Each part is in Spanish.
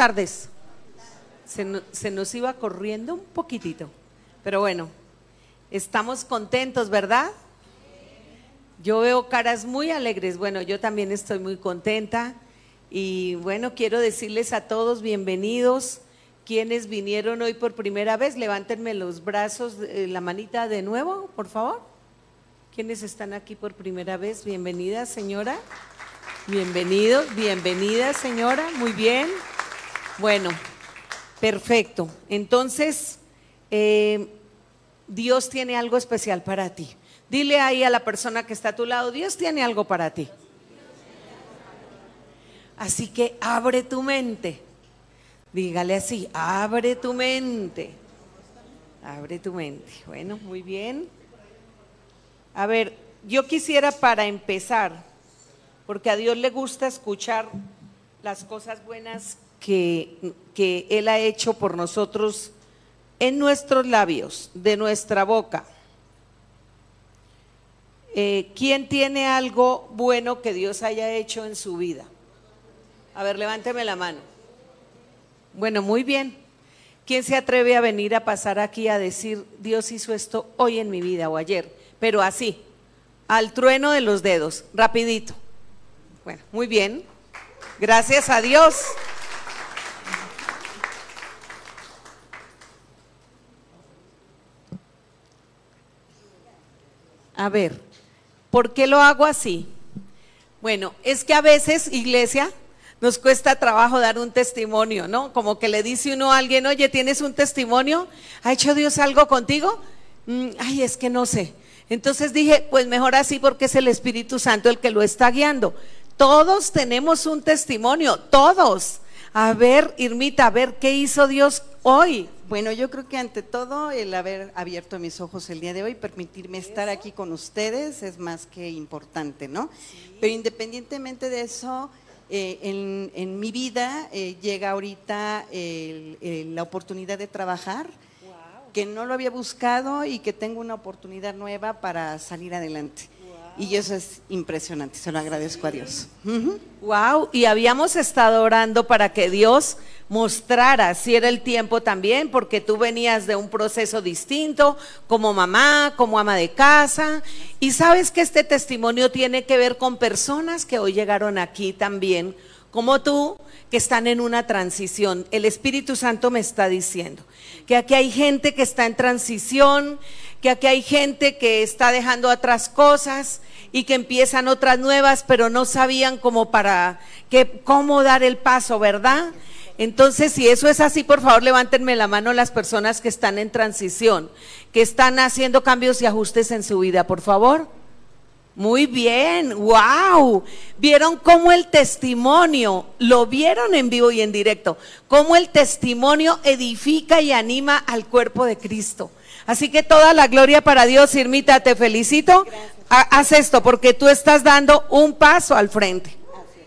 tardes. Se, nos iba corriendo un poquitito, pero bueno, estamos contentos, ¿verdad? Yo veo caras muy alegres. Bueno, yo también estoy muy contenta. Y bueno, quiero decirles a todos bienvenidos. Quienes vinieron hoy por primera vez, levántenme los brazos, eh, la manita de nuevo, por favor. ¿Quiénes están aquí por primera vez? Bienvenida, señora. Bienvenidos, bienvenida, señora. Muy bien. Bueno, perfecto. Entonces, eh, Dios tiene algo especial para ti. Dile ahí a la persona que está a tu lado, Dios tiene algo para ti. Así que abre tu mente. Dígale así, abre tu mente. Abre tu mente. Bueno, muy bien. A ver, yo quisiera para empezar, porque a Dios le gusta escuchar las cosas buenas que, que Él ha hecho por nosotros en nuestros labios, de nuestra boca. Eh, ¿quién tiene algo bueno que Dios haya hecho en su vida? A ver, levánteme la mano. Bueno, muy bien. ¿Quién se atreve a venir a pasar aquí a decir, Dios hizo esto hoy en mi vida o ayer? Pero así, al trueno de los dedos, rapidito. Bueno, muy bien. Gracias a Dios. A ver, ¿Por qué lo hago así? Bueno, es que a veces, iglesia, nos cuesta trabajo dar un testimonio, ¿no? Como que le dice uno a alguien, oye, ¿tienes un testimonio? ¿Ha hecho Dios algo contigo? Mm, ay, es que no sé. Entonces dije, pues mejor así porque es el Espíritu Santo el que lo está guiando. Todos tenemos un testimonio, todos. A ver, Irmita, a ver qué hizo Dios hoy. Bueno, yo creo que ante todo el haber abierto mis ojos el día de hoy, permitirme estar aquí con ustedes es más que importante, ¿no? Pero independientemente de eso, eh, en, mi vida eh, llega ahorita la oportunidad de trabajar, que no lo había buscado y que tengo una oportunidad nueva para salir adelante. Y eso es impresionante, se lo agradezco a Dios. Wow, y habíamos estado orando para que Dios mostrara si era el tiempo también, porque tú venías de un proceso distinto, como mamá, como ama de casa, y sabes que este testimonio tiene que ver con personas que hoy llegaron aquí también, como tú, que están en una transición. El Espíritu Santo me está diciendo que aquí hay gente que está en transición, que aquí hay gente que está dejando atrás cosas y que empiezan otras nuevas, pero no sabían cómo para que, cómo dar el paso, ¿verdad? Entonces, si eso es así, por favor, levántenme la mano las personas que están en transición, que están haciendo cambios y ajustes en su vida, por favor. Muy bien, wow. Vieron cómo el testimonio, lo vieron en vivo y en directo, cómo el testimonio edifica y anima al cuerpo de Cristo. Así que toda la gloria para Dios, Irmita, te felicito. Haz esto porque tú estás dando un paso al frente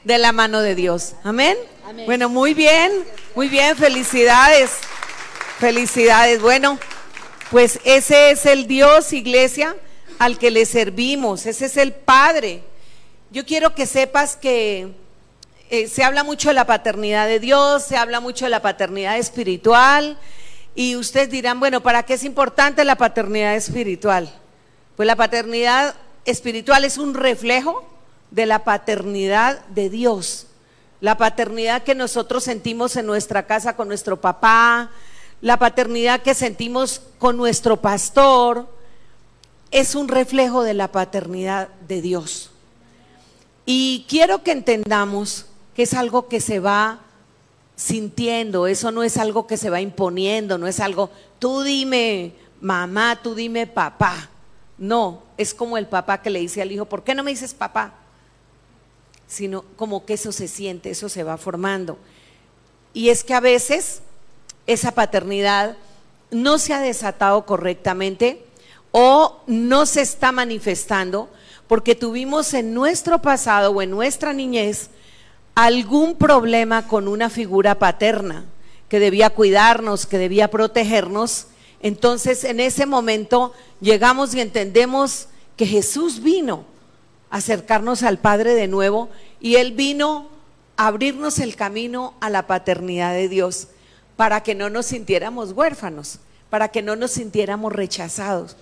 de la mano de Dios. Amén. Bueno, muy bien, muy bien, felicidades. Felicidades. Bueno, pues ese es el Dios, iglesia, al que le servimos. Ese es el Padre. Yo quiero que sepas que eh, se habla mucho de la paternidad de Dios, se habla mucho de la paternidad espiritual. Y ustedes dirán, bueno, ¿para qué es importante la paternidad espiritual? Pues la paternidad espiritual es un reflejo de la paternidad de Dios. La paternidad que nosotros sentimos en nuestra casa con nuestro papá, la paternidad que sentimos con nuestro pastor, es un reflejo de la paternidad de Dios. Y quiero que entendamos que es algo que se va sintiendo, eso no es algo que se va imponiendo, no es algo, tú dime mamá, tú dime papá. No, es como el papá que le dice al hijo, ¿por qué no me dices papá? Sino como que eso se siente, eso se va formando. Y es que a veces esa paternidad no se ha desatado correctamente o no se está manifestando porque tuvimos en nuestro pasado o en nuestra niñez algún problema con una figura paterna que debía cuidarnos, que debía protegernos, entonces en ese momento llegamos y entendemos que Jesús vino a acercarnos al Padre de nuevo y Él vino abrirnos el camino a la paternidad de Dios para que no nos sintiéramos huérfanos, para que no nos sintiéramos rechazados.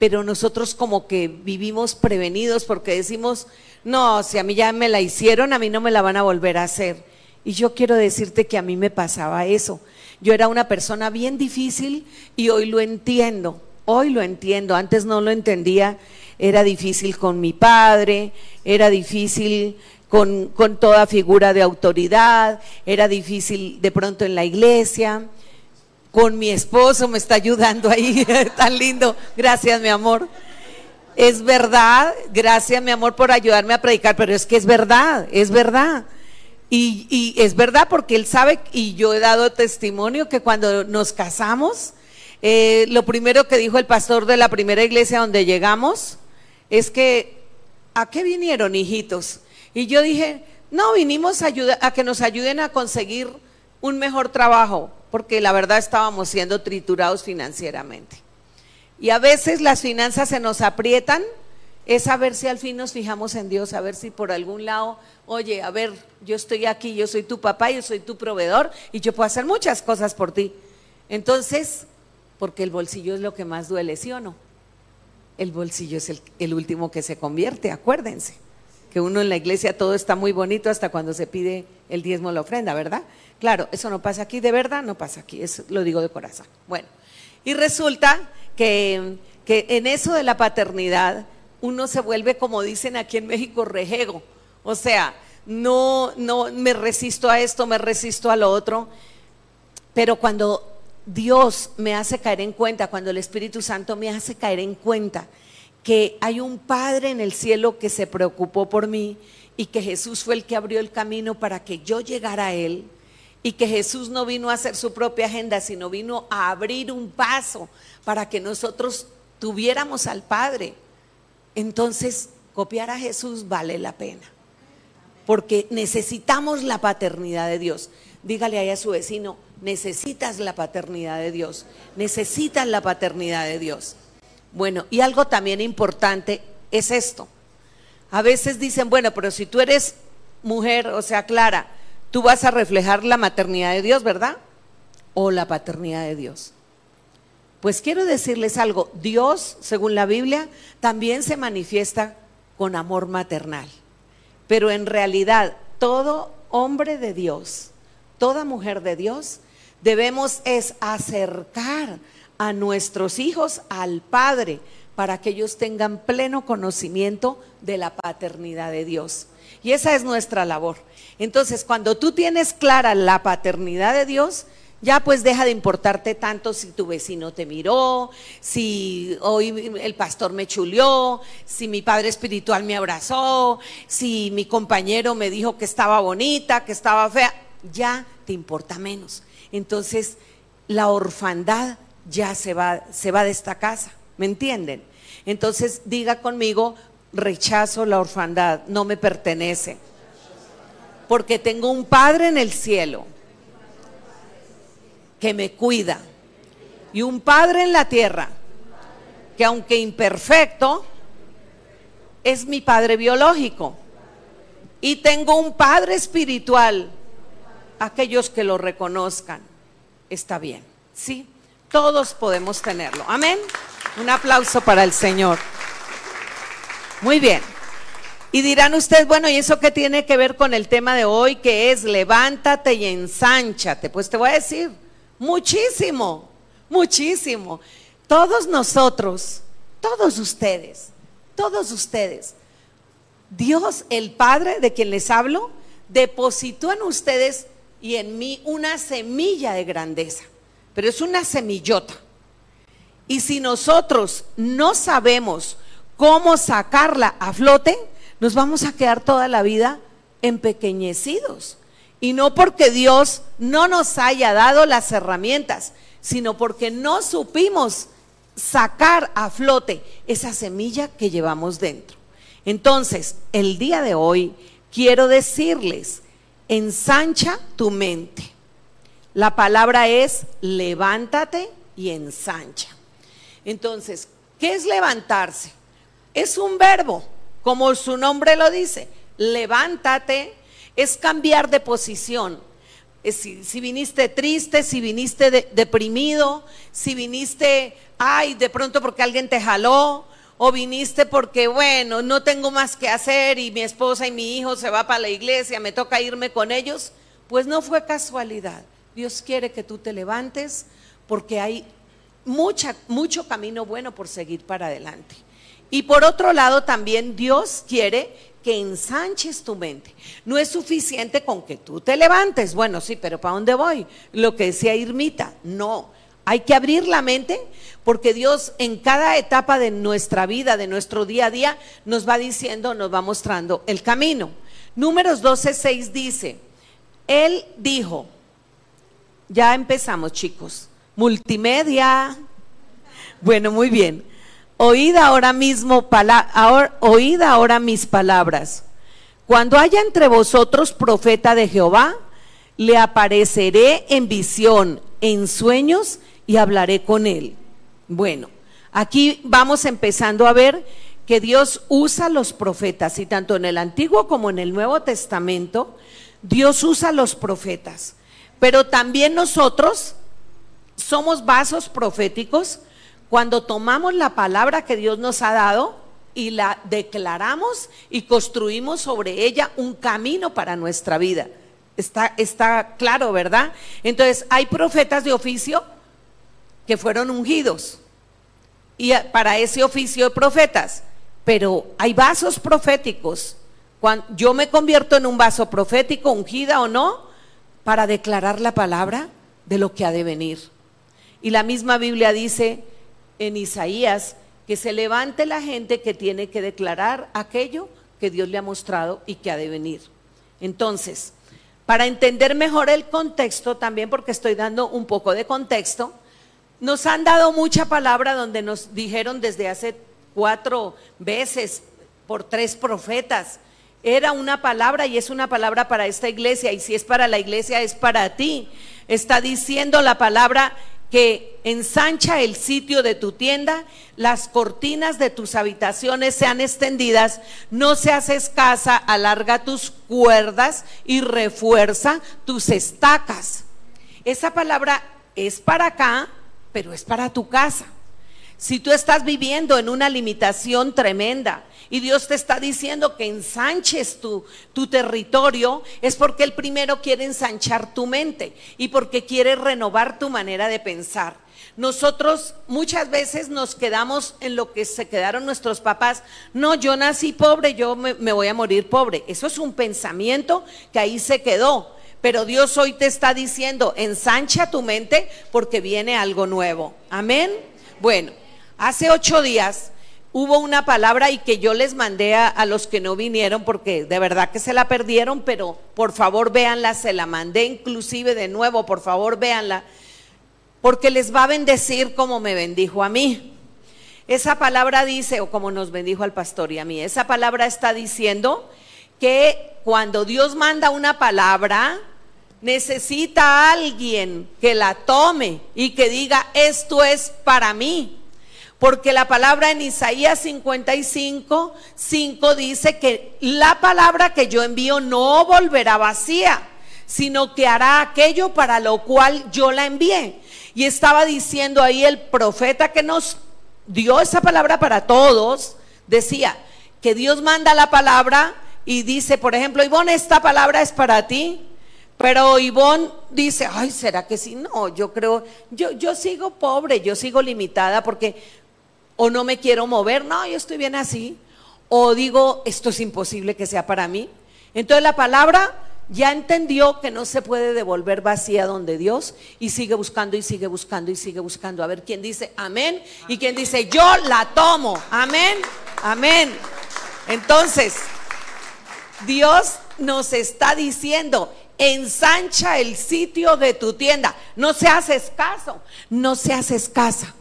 Pero nosotros como que vivimos prevenidos porque decimos, no, si a mí ya me la hicieron, a mí no me la van a volver a hacer. Y yo quiero decirte que a mí me pasaba eso. Yo era una persona bien difícil y hoy lo entiendo, hoy lo entiendo, antes no lo entendía, era difícil con mi padre, era difícil con, con, toda figura de autoridad, era difícil de pronto en la iglesia, con mi esposo me está ayudando ahí, tan lindo, gracias mi amor. Es verdad, gracias mi amor por ayudarme a predicar, pero es que es verdad, es verdad. Y, es verdad porque él sabe, y yo he dado testimonio, que cuando nos casamos, eh, lo primero que dijo el pastor de la primera iglesia donde llegamos es que, ¿a qué vinieron, hijitos? Y yo dije, no, vinimos a que nos ayuden a conseguir un mejor trabajo, porque la verdad estábamos siendo triturados financieramente. Y a veces las finanzas se nos aprietan es a ver si al fin nos fijamos en Dios, a ver si por algún lado, oye, a ver, yo estoy aquí, yo soy tu papá, yo soy tu proveedor y yo puedo hacer muchas cosas por ti. Entonces, porque el bolsillo es lo que más duele, ¿sí o no? El bolsillo es el, último que se convierte, acuérdense, que uno en la iglesia todo está muy bonito hasta cuando se pide el diezmo la ofrenda, ¿verdad? Claro, eso no pasa aquí, de verdad no pasa aquí, eso lo digo de corazón. Bueno, y resulta que, que en eso de la paternidad, uno se vuelve, como dicen aquí en México, rejego. O sea, no, no me resisto a esto, me resisto a lo otro. Pero cuando Dios me hace caer en cuenta, cuando el Espíritu Santo me hace caer en cuenta que hay un Padre en el cielo que se preocupó por mí y que Jesús fue el que abrió el camino para que yo llegara a Él y que Jesús no vino a hacer su propia agenda, sino vino a abrir un paso para que nosotros tuviéramos al Padre entonces copiar a Jesús vale la pena. Porque necesitamos la paternidad de Dios. Dígale ahí a su vecino, necesitas la paternidad de Dios. Necesitas la paternidad de Dios. Bueno, y algo también importante es esto. A veces dicen, bueno, pero si tú eres mujer, o sea, Clara, tú vas a reflejar la maternidad de Dios, ¿verdad? O la paternidad de Dios. Pues quiero decirles algo, Dios, según la Biblia, también se manifiesta con amor maternal. Pero en realidad, todo hombre de Dios, toda mujer de Dios, debemos es acercar a nuestros hijos al Padre para que ellos tengan pleno conocimiento de la paternidad de Dios. Y esa es nuestra labor. Entonces, cuando tú tienes clara la paternidad de Dios, ya pues deja de importarte tanto si tu vecino te miró, si hoy el pastor me chuleó, si mi padre espiritual me abrazó, si mi compañero me dijo que estaba bonita, que estaba fea, ya te importa menos. Entonces, la orfandad ya se va, se va de esta casa, ¿me entienden? Entonces, diga conmigo, rechazo la orfandad, no me pertenece, porque tengo un Padre en el cielo que me cuida. Y un Padre en la tierra, que aunque imperfecto, es mi Padre biológico. Y tengo un Padre espiritual. Aquellos que lo reconozcan, está bien. Sí, todos podemos tenerlo. Amén. Un aplauso para el Señor. Muy bien. Y dirán ustedes, bueno, ¿y eso qué tiene que ver con el tema de hoy, que es levántate y ensánchate? Pues te voy a decir, Muchísimo, muchísimo. Todos nosotros, todos ustedes, todos ustedes, Dios el Padre de quien les hablo, depositó en ustedes y en mí una semilla de grandeza, pero es una semillota. Y si nosotros no sabemos cómo sacarla a flote, nos vamos a quedar toda la vida empequeñecidos. Y no porque Dios no nos haya dado las herramientas, sino porque no supimos sacar a flote esa semilla que llevamos dentro. Entonces, el día de hoy quiero decirles, ensancha tu mente. La palabra es levántate y ensancha. Entonces, ¿qué es levantarse? Es un verbo, como su nombre lo dice. Levántate es cambiar de posición. Si, si, viniste triste, si viniste deprimido, si viniste, ay, de pronto porque alguien te jaló, o viniste porque, bueno, no tengo más que hacer y mi esposa y mi hijo se va para la iglesia, me toca irme con ellos, pues no fue casualidad. Dios quiere que tú te levantes porque hay mucha, mucho camino bueno por seguir para adelante. Y por otro lado, también Dios quiere que ensanches tu mente. No es suficiente con que tú te levantes. Bueno, sí, pero ¿para dónde voy? Lo que decía Irmita, no. Hay que abrir la mente porque Dios en cada etapa de nuestra vida, de nuestro día a día, nos va diciendo, nos va mostrando el camino. Números 12, 6 dice, Él dijo, ya empezamos chicos, multimedia. Bueno, muy bien. Oíd ahora mismo, oíd ahora mis palabras. Cuando haya entre vosotros profeta de Jehová, le apareceré en visión, en sueños y hablaré con él. Bueno, aquí vamos empezando a ver que Dios usa los profetas y tanto en el Antiguo como en el Nuevo Testamento, Dios usa los profetas. Pero también nosotros somos vasos proféticos cuando tomamos la palabra que Dios nos ha dado y la declaramos y construimos sobre ella un camino para nuestra vida. Está, claro, ¿verdad? Entonces, hay profetas de oficio que fueron ungidos y para ese oficio de profetas, pero hay vasos proféticos. Cuando yo me convierto en un vaso profético, ungida o no, para declarar la palabra de lo que ha de venir. Y la misma Biblia dice en Isaías que se levante la gente que tiene que declarar aquello que Dios le ha mostrado y que ha de venir. Entonces, para entender mejor el contexto, también porque estoy dando un poco de contexto, nos han dado mucha palabra donde nos dijeron desde hace cuatro veces por tres profetas. Era una palabra y es una palabra para esta iglesia y si es para la iglesia es para ti. Está diciendo la palabra que ensancha el sitio de tu tienda, las cortinas de tus habitaciones sean extendidas, no seas escasa, alarga tus cuerdas y refuerza tus estacas. Esa palabra es para acá, pero es para tu casa. Si tú estás viviendo en una limitación tremenda y Dios te está diciendo que ensanches tu, territorio, es porque Él primero quiere ensanchar tu mente y porque quiere renovar tu manera de pensar. Nosotros muchas veces nos quedamos en lo que se quedaron nuestros papás. No, yo nací pobre, yo me, me voy a morir pobre. Eso es un pensamiento que ahí se quedó. Pero Dios hoy te está diciendo, ensancha tu mente porque viene algo nuevo. Amén. Bueno, hace ocho días hubo una palabra y que yo les mandé a, los que no vinieron porque de verdad que se la perdieron, pero por favor véanla, se la mandé inclusive de nuevo, por favor véanla, porque les va a bendecir como me bendijo a mí. Esa palabra dice, o como nos bendijo al pastor y a mí, esa palabra está diciendo que cuando Dios manda una palabra, necesita a alguien que la tome y que diga, esto es para mí. Porque la palabra en Isaías 55, 5 dice que la palabra que yo envío no volverá vacía, sino que hará aquello para lo cual yo la envié. Y estaba diciendo ahí el profeta que nos dio esa palabra para todos, decía que Dios manda la palabra y dice, por ejemplo, Ivonne, esta palabra es para ti. Pero Ivonne dice, ay, ¿será que sí? No, yo creo, yo, yo sigo pobre, yo sigo limitada porque o no me quiero mover, no, yo estoy bien así. O digo, esto es imposible que sea para mí. Entonces la palabra ya entendió que no se puede devolver vacía donde Dios y sigue buscando y sigue buscando y sigue buscando. A ver quién dice amén y quién dice yo la tomo. Amén, amén. Entonces, Dios nos está diciendo, ensancha el sitio de tu tienda. No seas escaso, no seas escasa.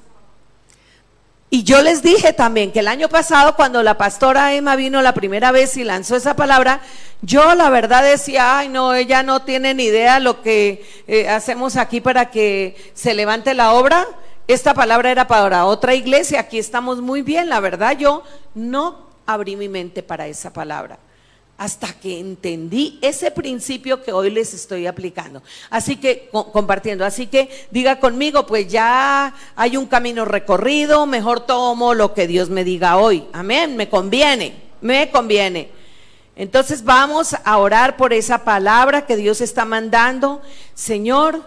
Y yo les dije también que el año pasado, cuando la pastora Emma vino la primera vez y lanzó esa palabra, yo la verdad decía, ay no, ella no tiene ni idea lo que eh, hacemos aquí para que se levante la obra. Esta palabra era para otra iglesia, aquí estamos muy bien, la verdad yo no abrí mi mente para esa palabra. Hasta que entendí ese principio que hoy les estoy aplicando. Así que, compartiendo, así que diga conmigo, pues ya hay un camino recorrido, mejor tomo lo que Dios me diga hoy. Amén, me conviene, me conviene. Entonces vamos a orar por esa palabra que Dios está mandando. Señor,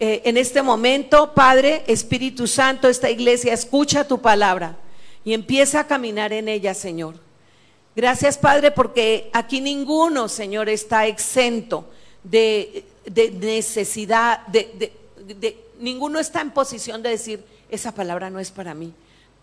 eh, en este momento, Padre, Espíritu Santo, esta iglesia escucha tu palabra y empieza a caminar en ella, Señor. Gracias, Padre, porque aquí ninguno, Señor, está exento de, necesidad, de, ninguno está en posición de decir, esa palabra no es para mí.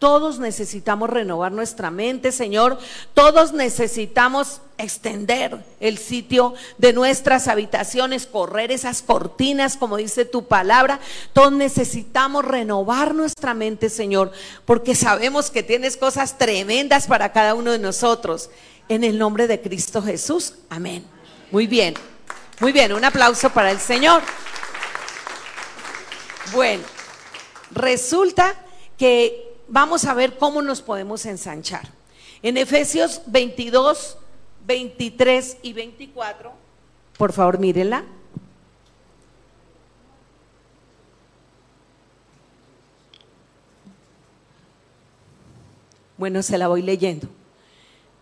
Todos necesitamos renovar nuestra mente, Señor. Todos necesitamos extender el sitio de nuestras habitaciones, correr esas cortinas, como dice tu palabra. Todos necesitamos renovar nuestra mente, Señor, porque sabemos que tienes cosas tremendas para cada uno de nosotros. En el nombre de Cristo Jesús. Amén. Muy bien. Muy bien. Un aplauso para el Señor. Bueno, resulta que vamos a ver cómo nos podemos ensanchar. En Efesios 22, 23 y 24, por favor mírenla. Bueno, se la voy leyendo.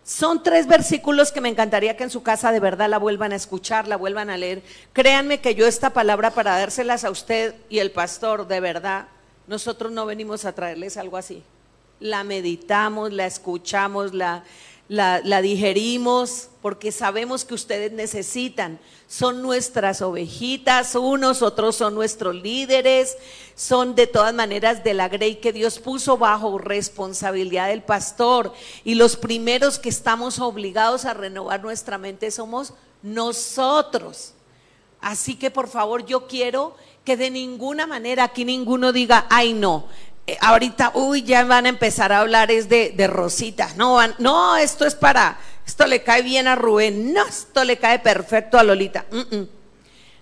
Son tres versículos que me encantaría que en su casa de verdad la vuelvan a escuchar, la vuelvan a leer. Créanme que yo esta palabra para dárselas a usted y el pastor, de verdad, nosotros no venimos a traerles algo así. La meditamos, la escuchamos, la, la, digerimos, porque sabemos que ustedes necesitan. Son nuestras ovejitas, unos, otros son nuestros líderes, son de todas maneras de la grey que Dios puso bajo responsabilidad del pastor. Y los primeros que estamos obligados a renovar nuestra mente somos nosotros. Así que por favor yo quiero que de ninguna manera aquí ninguno diga, ay no, eh, ahorita, uy, ya van a empezar a hablar es de, de Rosita. No, no, esto es para, esto le cae bien a Rubén, no, esto le cae perfecto a Lolita.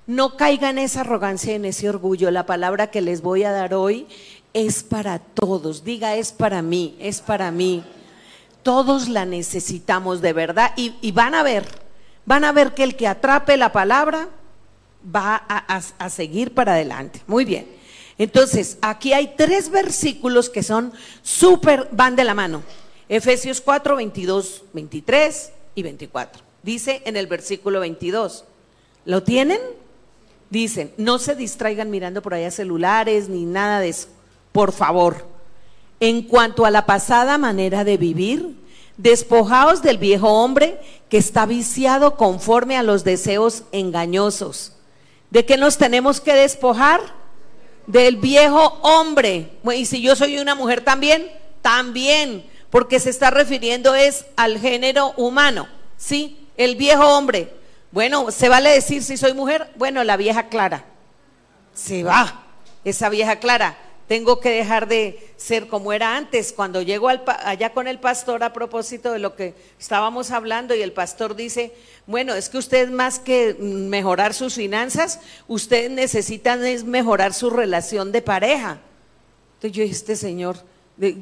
No caiga en esa arrogancia, en ese orgullo. La palabra que les voy a dar hoy es para todos. Diga, es para mí, es para mí. Todos la necesitamos de verdad y van a ver, van a ver que el que atrape la palabra va a, seguir para adelante. Muy bien. Entonces, aquí hay tres versículos que son súper, van de la mano. Efesios 4, 22, 23 y 24. Dice en el versículo 22, ¿lo tienen? Dicen, no se distraigan mirando por allá celulares ni nada de eso, por favor. En cuanto a la pasada manera de vivir, despojaos del viejo hombre que está viciado conforme a los deseos engañosos ¿De qué nos tenemos que despojar? Del viejo hombre. Y si yo soy una mujer también, también, porque se está refiriendo es al género humano, ¿sí? El viejo hombre. Bueno, ¿se vale decir si soy mujer? Bueno, la vieja clara. Se va, esa vieja clara tengo que dejar de ser como era antes. Cuando llego allá con el pastor a propósito de lo que estábamos hablando y el pastor dice, bueno, es que ustedes más que mejorar sus finanzas, ustedes necesitan es mejorar su relación de pareja. Entonces yo dije, este señor,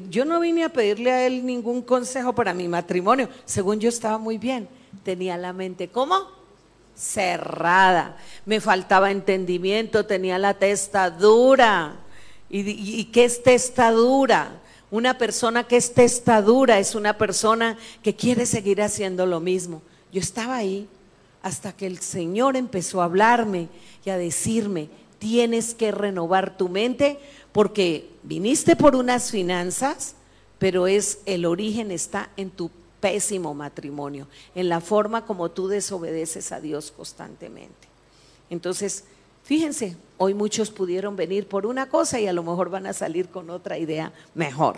yo no vine a pedirle a él ningún consejo para mi matrimonio. Según yo estaba muy bien, tenía la mente, ¿cómo? Cerrada. Me faltaba entendimiento, tenía la testa dura y, qué es testadura. Una persona que es testadura es una persona que quiere seguir haciendo lo mismo. Yo estaba ahí hasta que el Señor empezó a hablarme y a decirme, tienes que renovar tu mente porque viniste por unas finanzas, pero es el origen está en tu pésimo matrimonio, en la forma como tú desobedeces a Dios constantemente. Entonces, Fíjense, hoy muchos pudieron venir por una cosa y a lo mejor van a salir con otra idea mejor.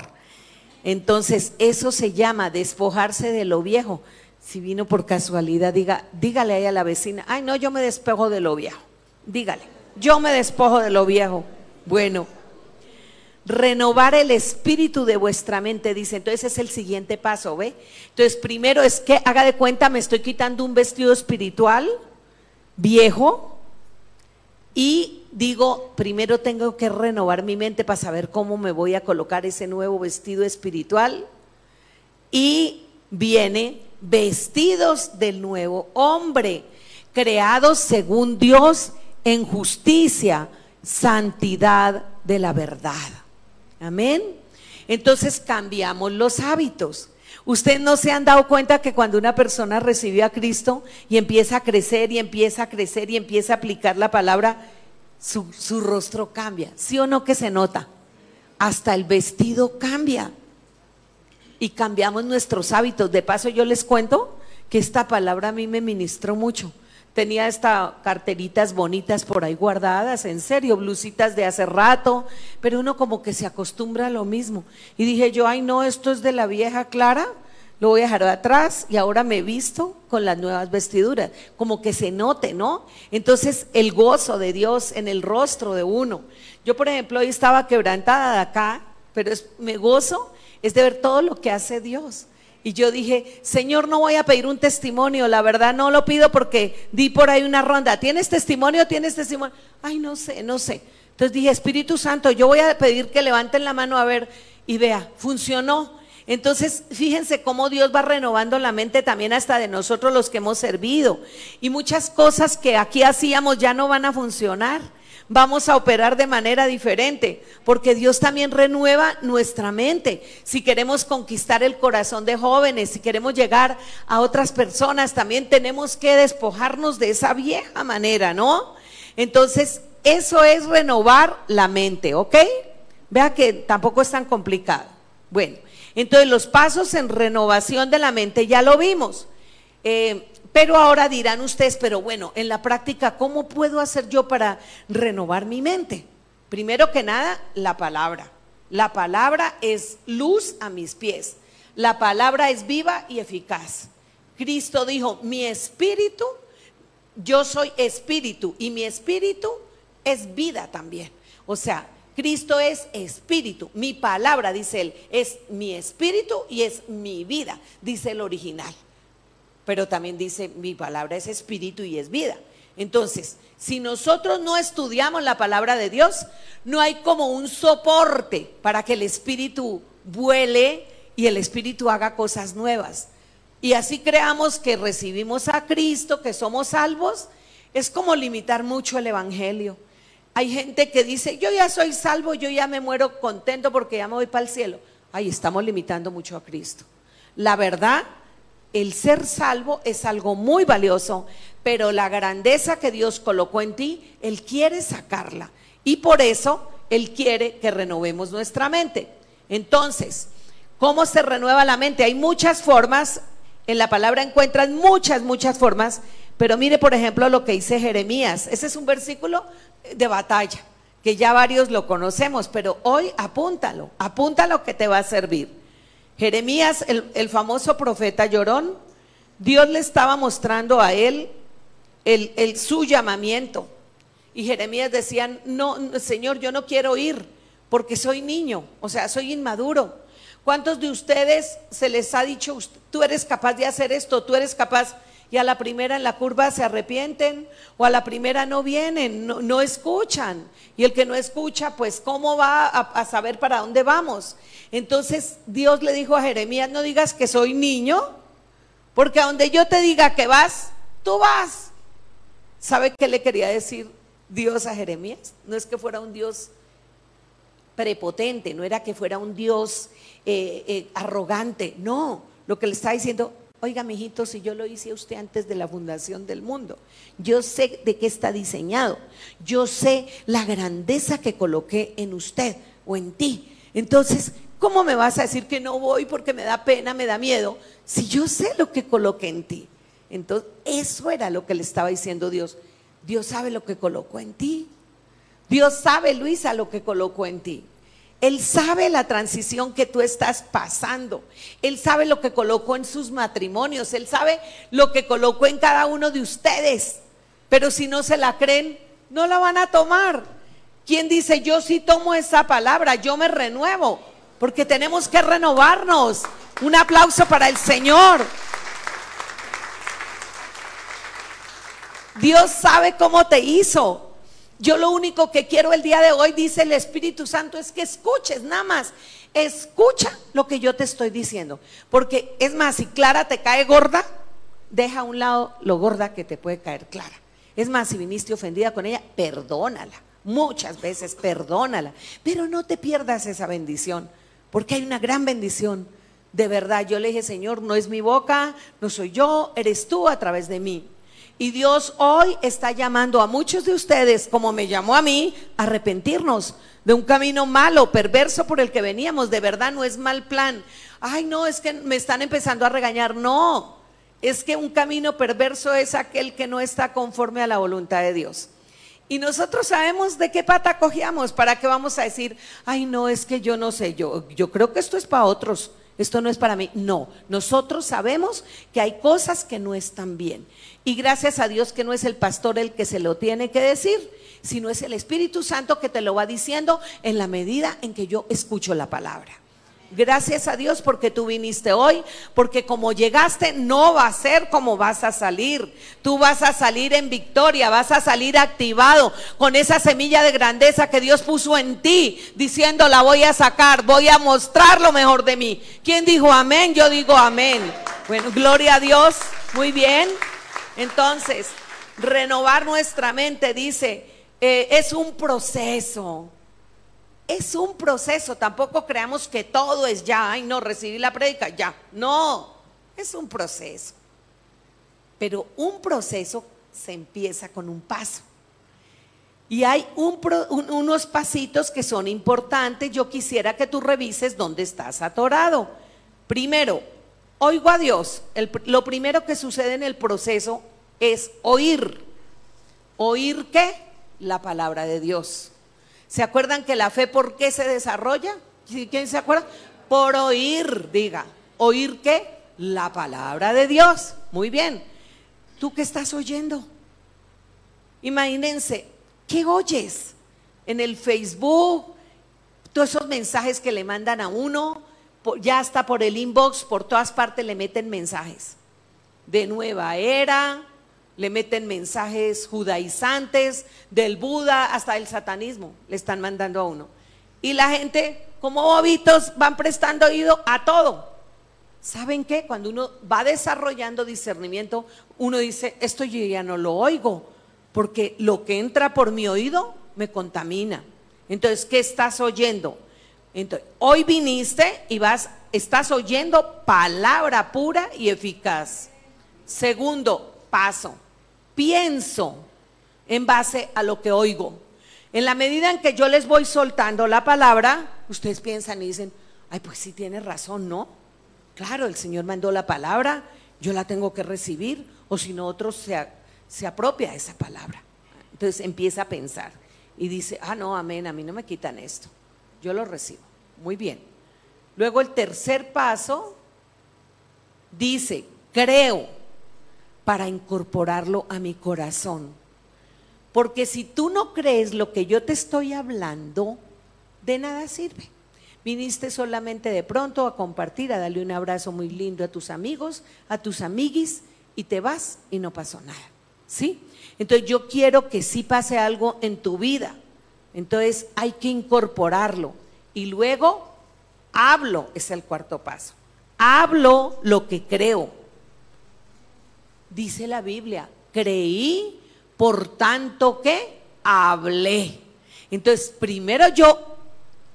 Entonces, eso se llama despojarse de lo viejo. Si vino por casualidad, diga, dígale ahí a la vecina, ay no, yo me despojo de lo viejo. Dígale, yo me despojo de lo viejo. Bueno, renovar el espíritu de vuestra mente, dice. Entonces es el siguiente paso, ¿ve? Entonces primero es que haga de cuenta, me estoy quitando un vestido espiritual viejo y digo, primero tengo que renovar mi mente para saber cómo me voy a colocar ese nuevo vestido espiritual. Y viene vestidos del nuevo hombre, creados según Dios en justicia, santidad de la verdad. Amén. Entonces cambiamos los hábitos. Ustedes no se han dado cuenta que cuando una persona recibe a Cristo y empieza a crecer y empieza a crecer y empieza a aplicar la palabra, su, su rostro cambia. ¿Sí o no que se nota? Hasta el vestido cambia. Y cambiamos nuestros hábitos. De paso yo les cuento que esta palabra a mí me ministró mucho tenía estas carteritas bonitas por ahí guardadas, en serio, blusitas de hace rato, pero uno como que se acostumbra a lo mismo. Y dije yo, ay no, esto es de la vieja Clara, lo voy a dejar atrás y ahora me visto con las nuevas vestiduras, como que se note, ¿no? Entonces el gozo de Dios en el rostro de uno. Yo, por ejemplo, hoy estaba quebrantada de acá, pero es, me gozo es de ver todo lo que hace Dios. Y yo dije, Señor, no voy a pedir un testimonio, la verdad no lo pido porque di por ahí una ronda. ¿Tienes testimonio? ¿Tienes testimonio? Ay, no sé, no sé. Entonces dije, Espíritu Santo, yo voy a pedir que levanten la mano a ver y vea, funcionó. Entonces, fíjense cómo Dios va renovando la mente también hasta de nosotros los que hemos servido. Y muchas cosas que aquí hacíamos ya no van a funcionar vamos a operar de manera diferente, porque Dios también renueva nuestra mente. Si queremos conquistar el corazón de jóvenes, si queremos llegar a otras personas, también tenemos que despojarnos de esa vieja manera, ¿no? Entonces, eso es renovar la mente, ¿ok? Vea que tampoco es tan complicado. Bueno, entonces los pasos en renovación de la mente ya lo vimos. Eh, pero ahora dirán ustedes, pero bueno, en la práctica, ¿cómo puedo hacer yo para renovar mi mente? Primero que nada, la palabra. La palabra es luz a mis pies. La palabra es viva y eficaz. Cristo dijo, mi espíritu, yo soy espíritu y mi espíritu es vida también. O sea, Cristo es espíritu. Mi palabra, dice él, es mi espíritu y es mi vida, dice el original pero también dice, mi palabra es espíritu y es vida. Entonces, si nosotros no estudiamos la palabra de Dios, no hay como un soporte para que el espíritu vuele y el espíritu haga cosas nuevas. Y así creamos que recibimos a Cristo, que somos salvos, es como limitar mucho el Evangelio. Hay gente que dice, yo ya soy salvo, yo ya me muero contento porque ya me voy para el cielo. Ahí estamos limitando mucho a Cristo. La verdad el ser salvo es algo muy valioso, pero la grandeza que Dios colocó en ti, Él quiere sacarla. Y por eso Él quiere que renovemos nuestra mente. Entonces, ¿cómo se renueva la mente? Hay muchas formas, en la palabra encuentran muchas, muchas formas, pero mire por ejemplo lo que dice Jeremías. Ese es un versículo de batalla, que ya varios lo conocemos, pero hoy apúntalo, apúntalo que te va a servir. Jeremías, el, famoso profeta llorón, Dios le estaba mostrando a él el, su llamamiento. Y Jeremías decía, no, Señor, yo no quiero ir porque soy niño, o sea, soy inmaduro. ¿Cuántos de ustedes se les ha dicho, tú eres capaz de hacer esto, tú eres capaz? Y a la primera en la curva se arrepienten o a la primera no vienen, no, escuchan. Y el que no escucha, pues ¿cómo va a saber para dónde vamos? Entonces Dios le dijo a Jeremías, no digas que soy niño, porque a donde yo te diga que vas, tú vas. ¿Sabe qué le quería decir Dios a Jeremías? No es que fuera un Dios prepotente, no era que fuera un Dios eh, eh, arrogante, no, lo que le está diciendo, oiga, mijito, si yo lo hice a usted antes de la fundación del mundo, yo sé de qué está diseñado, yo sé la grandeza que coloqué en usted o en ti. Entonces, ¿Cómo me vas a decir que no voy porque me da pena, me da miedo? Si yo sé lo que coloqué en ti. Entonces, eso era lo que le estaba diciendo Dios. Dios sabe lo que colocó en ti. Dios sabe, Luisa, lo que colocó en ti. Él sabe la transición que tú estás pasando. Él sabe lo que colocó en sus matrimonios. Él sabe lo que colocó en cada uno de ustedes. Pero si no se la creen, no la van a tomar. ¿Quién dice, yo sí tomo esa palabra, yo me renuevo? porque tenemos que renovarnos. Un aplauso para el Señor. Dios sabe cómo te hizo. Yo lo único que quiero el día de hoy, dice el Espíritu Santo, es que escuches nada más. Escucha lo que yo te estoy diciendo. Porque es más, si Clara te cae gorda, deja a un lado lo gorda que te puede caer Clara. Es más, si viniste ofendida con ella, perdónala. Muchas veces perdónala. Pero no te pierdas esa bendición. Porque hay una gran bendición. De verdad, yo le dije, Señor, no es mi boca, no soy yo, eres tú a través de mí. Y Dios hoy está llamando a muchos de ustedes, como me llamó a mí, a arrepentirnos de un camino malo, perverso por el que veníamos. De verdad no es mal plan. Ay, no, es que me están empezando a regañar. No, es que un camino perverso es aquel que no está conforme a la voluntad de Dios. Y nosotros sabemos de qué pata cogíamos, para qué vamos a decir, ay, no, es que yo no sé, yo, yo creo que esto es para otros esto no es para mí. No, nosotros sabemos que hay cosas que no están bien. Y gracias a Dios que no es el pastor el que se lo tiene que decir, sino es el Espíritu Santo que te lo va diciendo en la medida en que yo escucho la palabra. Gracias a Dios porque tú viniste hoy, porque como llegaste no va a ser como vas a salir. Tú vas a salir en victoria, vas a salir activado con esa semilla de grandeza que Dios puso en ti, diciendo la voy a sacar, voy a mostrar lo mejor de mí. ¿Quién dijo amén? Yo digo amén. Bueno, gloria a Dios. Muy bien. Entonces, renovar nuestra mente, dice, eh, es un proceso es un proceso, tampoco creamos que todo es ya, ay no, recibí la prédica, ya. No, es un proceso. Pero un proceso se empieza con un paso. Y hay unos pasitos que son importantes. Yo quisiera que tú revises dónde estás atorado. Primero, oigo a Dios. lo primero que sucede en el proceso es oír. ¿Oír qué? La palabra de Dios. ¿Se acuerdan que la fe por qué se desarrolla? ¿Quién se acuerda? Por oír, diga. ¿Oír qué? La palabra de Dios. Muy bien. ¿Tú qué estás oyendo? Imagínense, ¿qué oyes? En el Facebook, todos esos mensajes que le mandan a uno, ya está por el inbox, por todas partes le meten mensajes. De nueva era, le meten mensajes judaizantes del Buda hasta el satanismo, le están mandando a uno. Y la gente, como bobitos, van prestando oído a todo. ¿Saben qué? Cuando uno va desarrollando discernimiento, uno dice, esto yo ya no lo oigo, porque lo que entra por mi oído me contamina. Entonces, ¿qué estás oyendo? Entonces, hoy viniste y vas, estás oyendo palabra pura y eficaz. Segundo paso, pienso en base a lo que oigo. En la medida en que yo les voy soltando la palabra, ustedes piensan y dicen, ay, pues sí tiene razón, ¿no? Claro, el Señor mandó la palabra, yo la tengo que recibir, o si no, otro se, se apropia esa palabra. Entonces empieza a pensar y dice, ah, no, amén, a mí no me quitan esto, yo lo recibo. Muy bien. Luego el tercer paso dice, creo para incorporarlo a mi corazón. Porque si tú no crees lo que yo te estoy hablando, de nada sirve. Viniste solamente de pronto a compartir, a darle un abrazo muy lindo a tus amigos, a tus amiguis, y te vas y no pasó nada. ¿Sí? Entonces yo quiero que sí pase algo en tu vida. Entonces hay que incorporarlo. Y luego hablo, es el cuarto paso. Hablo lo que creo dice la Biblia, creí, por tanto que hablé. Entonces, primero yo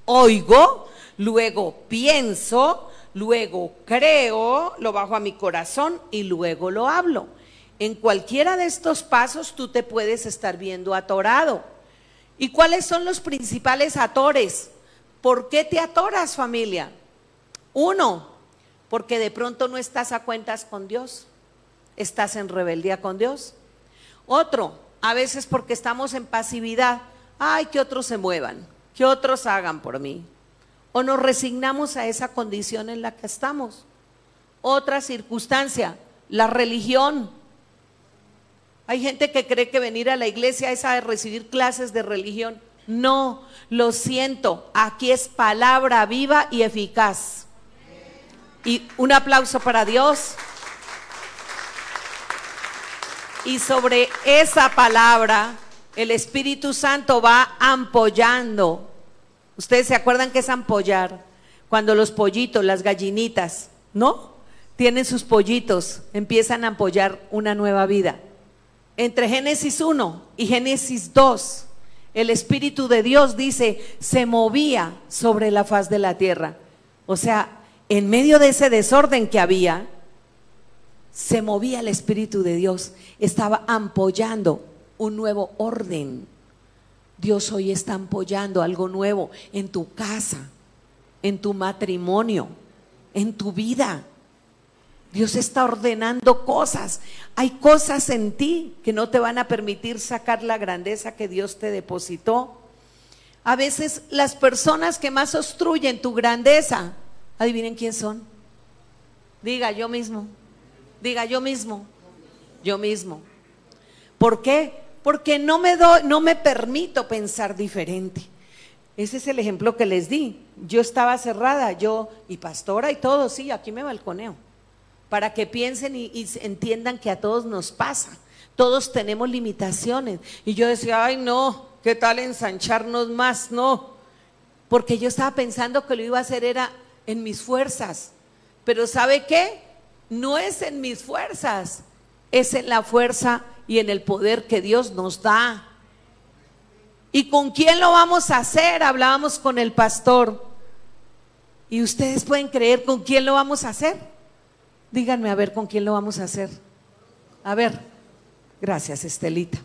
oigo, luego pienso, luego creo, lo bajo a mi corazón y luego lo hablo. En cualquiera de estos pasos tú te puedes estar viendo atorado. ¿Y cuáles son los principales atores? ¿Por qué te atoras familia? Uno, porque de pronto no estás a cuentas con Dios estás en rebeldía con Dios. Otro, a veces porque estamos en pasividad, ay, que otros se muevan, que otros hagan por mí. O nos resignamos a esa condición en la que estamos. Otra circunstancia, la religión. Hay gente que cree que venir a la iglesia es a recibir clases de religión. No, lo siento, aquí es palabra viva y eficaz. Y un aplauso para Dios. Y sobre esa palabra el Espíritu Santo va ampollando. Ustedes se acuerdan que es ampollar cuando los pollitos, las gallinitas, ¿no? Tienen sus pollitos, empiezan a ampollar una nueva vida. Entre Génesis 1 y Génesis 2, el Espíritu de Dios dice, se movía sobre la faz de la tierra. O sea, en medio de ese desorden que había, se movía el Espíritu de Dios, estaba ampollando un nuevo orden. Dios hoy está ampollando algo nuevo en tu casa, en tu matrimonio, en tu vida. Dios está ordenando cosas. Hay cosas en ti que no te van a permitir sacar la grandeza que Dios te depositó. A veces las personas que más obstruyen tu grandeza, adivinen quién son. Diga yo mismo. Diga yo mismo. Yo mismo. ¿Por qué? Porque no me doy, no me permito pensar diferente. Ese es el ejemplo que les di. Yo estaba cerrada, yo y pastora y todo, sí, aquí me balconeo para que piensen y, entiendan que a todos nos pasa. Todos tenemos limitaciones. Y yo decía, ay no, ¿qué tal ensancharnos más? No, porque yo estaba pensando que lo iba a hacer era en mis fuerzas. Pero ¿sabe qué? No es en mis fuerzas, es en la fuerza y en el poder que Dios nos da. ¿Y con quién lo vamos a hacer? Hablábamos con el pastor. ¿Y ustedes pueden creer con quién lo vamos a hacer? Díganme a ver con quién lo vamos a hacer. A ver, gracias Estelita.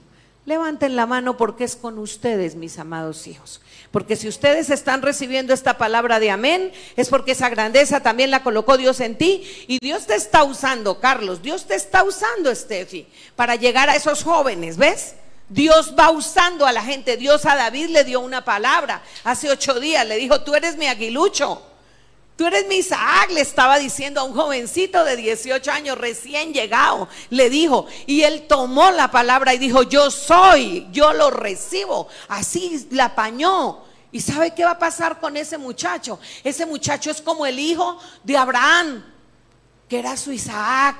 Levanten la mano porque es con ustedes, mis amados hijos. Porque si ustedes están recibiendo esta palabra de amén, es porque esa grandeza también la colocó Dios en ti. Y Dios te está usando, Carlos, Dios te está usando, Estefi, para llegar a esos jóvenes, ¿ves? Dios va usando a la gente. Dios a David le dio una palabra. Hace ocho días le dijo, tú eres mi aguilucho. Tú eres mi Isaac, le estaba diciendo a un jovencito de 18 años recién llegado. Le dijo, y él tomó la palabra y dijo, yo soy, yo lo recibo. Así la apañó. ¿Y sabe qué va a pasar con ese muchacho? Ese muchacho es como el hijo de Abraham, que era su Isaac.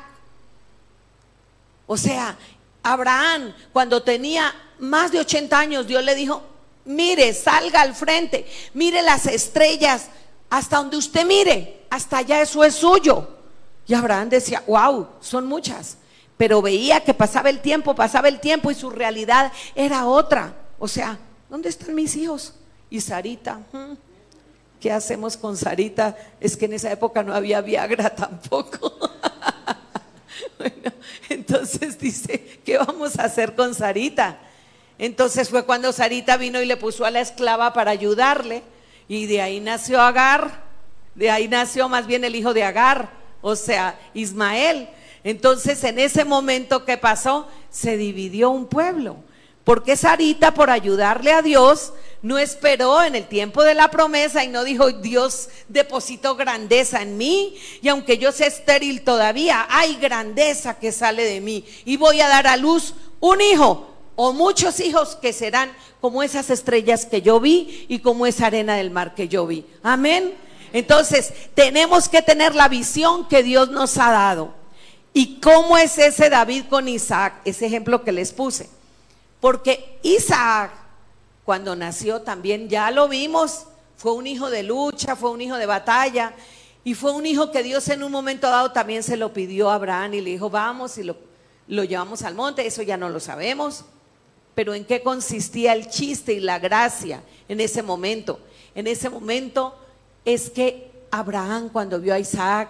O sea, Abraham, cuando tenía más de 80 años, Dios le dijo, mire, salga al frente, mire las estrellas hasta donde usted mire, hasta allá eso es suyo. Y Abraham decía, wow, son muchas. Pero veía que pasaba el tiempo, pasaba el tiempo y su realidad era otra. O sea, ¿dónde están mis hijos? Y Sarita, hmm, ¿qué hacemos con Sarita? Es que en esa época no había Viagra tampoco. bueno, entonces dice, ¿qué vamos a hacer con Sarita? Entonces fue cuando Sarita vino y le puso a la esclava para ayudarle y de ahí nació Agar, de ahí nació más bien el hijo de Agar, o sea, Ismael. Entonces, en ese momento que pasó, se dividió un pueblo. Porque Sarita, por ayudarle a Dios, no esperó en el tiempo de la promesa y no dijo, Dios depositó grandeza en mí y aunque yo sea estéril todavía, hay grandeza que sale de mí y voy a dar a luz un hijo o muchos hijos que serán como esas estrellas que yo vi y como esa arena del mar que yo vi. Amén. Entonces, tenemos que tener la visión que Dios nos ha dado. ¿Y cómo es ese David con Isaac? Ese ejemplo que les puse. Porque Isaac, cuando nació también, ya lo vimos, fue un hijo de lucha, fue un hijo de batalla. Y fue un hijo que Dios en un momento dado también se lo pidió a Abraham y le dijo, vamos y lo, lo llevamos al monte. Eso ya no lo sabemos pero ¿en qué consistía el chiste y la gracia en ese momento? En ese momento es que Abraham cuando vio a Isaac,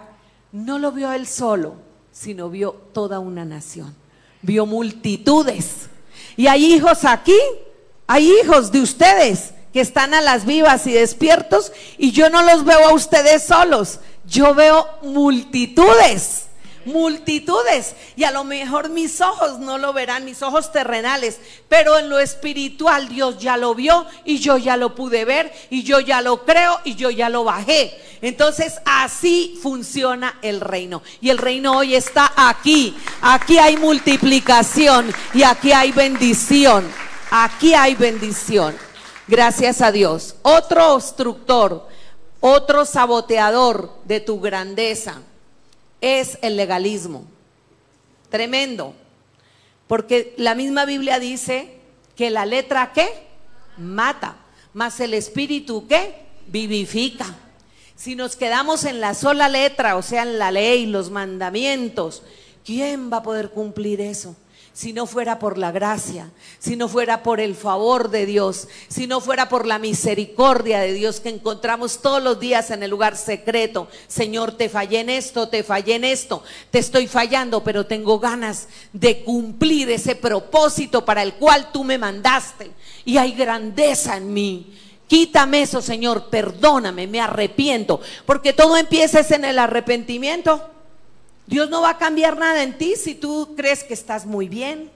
no lo vio él solo, sino vio toda una nación, vio multitudes. Y hay hijos aquí, hay hijos de ustedes que están a las vivas y despiertos y yo no los veo a ustedes solos, yo veo multitudes multitudes. Y a lo mejor mis ojos no lo verán, mis ojos terrenales, pero en lo espiritual Dios ya lo vio y yo ya lo pude ver y yo ya lo creo y yo ya lo bajé. Entonces así funciona el reino. Y el reino hoy está aquí. Aquí hay multiplicación y aquí hay bendición. Aquí hay bendición. Gracias a Dios. Otro obstructor, otro saboteador de tu grandeza es el legalismo. Tremendo. Porque la misma Biblia dice que la letra qué? Mata, más el espíritu qué? Vivifica. Si nos quedamos en la sola letra, o sea, en la ley, los mandamientos, ¿quién va a poder cumplir eso? Si no fuera por la gracia, si no fuera por el favor de Dios, si no fuera por la misericordia de Dios que encontramos todos los días en el lugar secreto. Señor, te fallé en esto, te fallé en esto, te estoy fallando, pero tengo ganas de cumplir ese propósito para el cual tú me mandaste. Y hay grandeza en mí. Quítame eso, Señor, perdóname, me arrepiento, porque todo empieza en el arrepentimiento. Dios no va a cambiar nada en ti si tú crees que estás muy bien,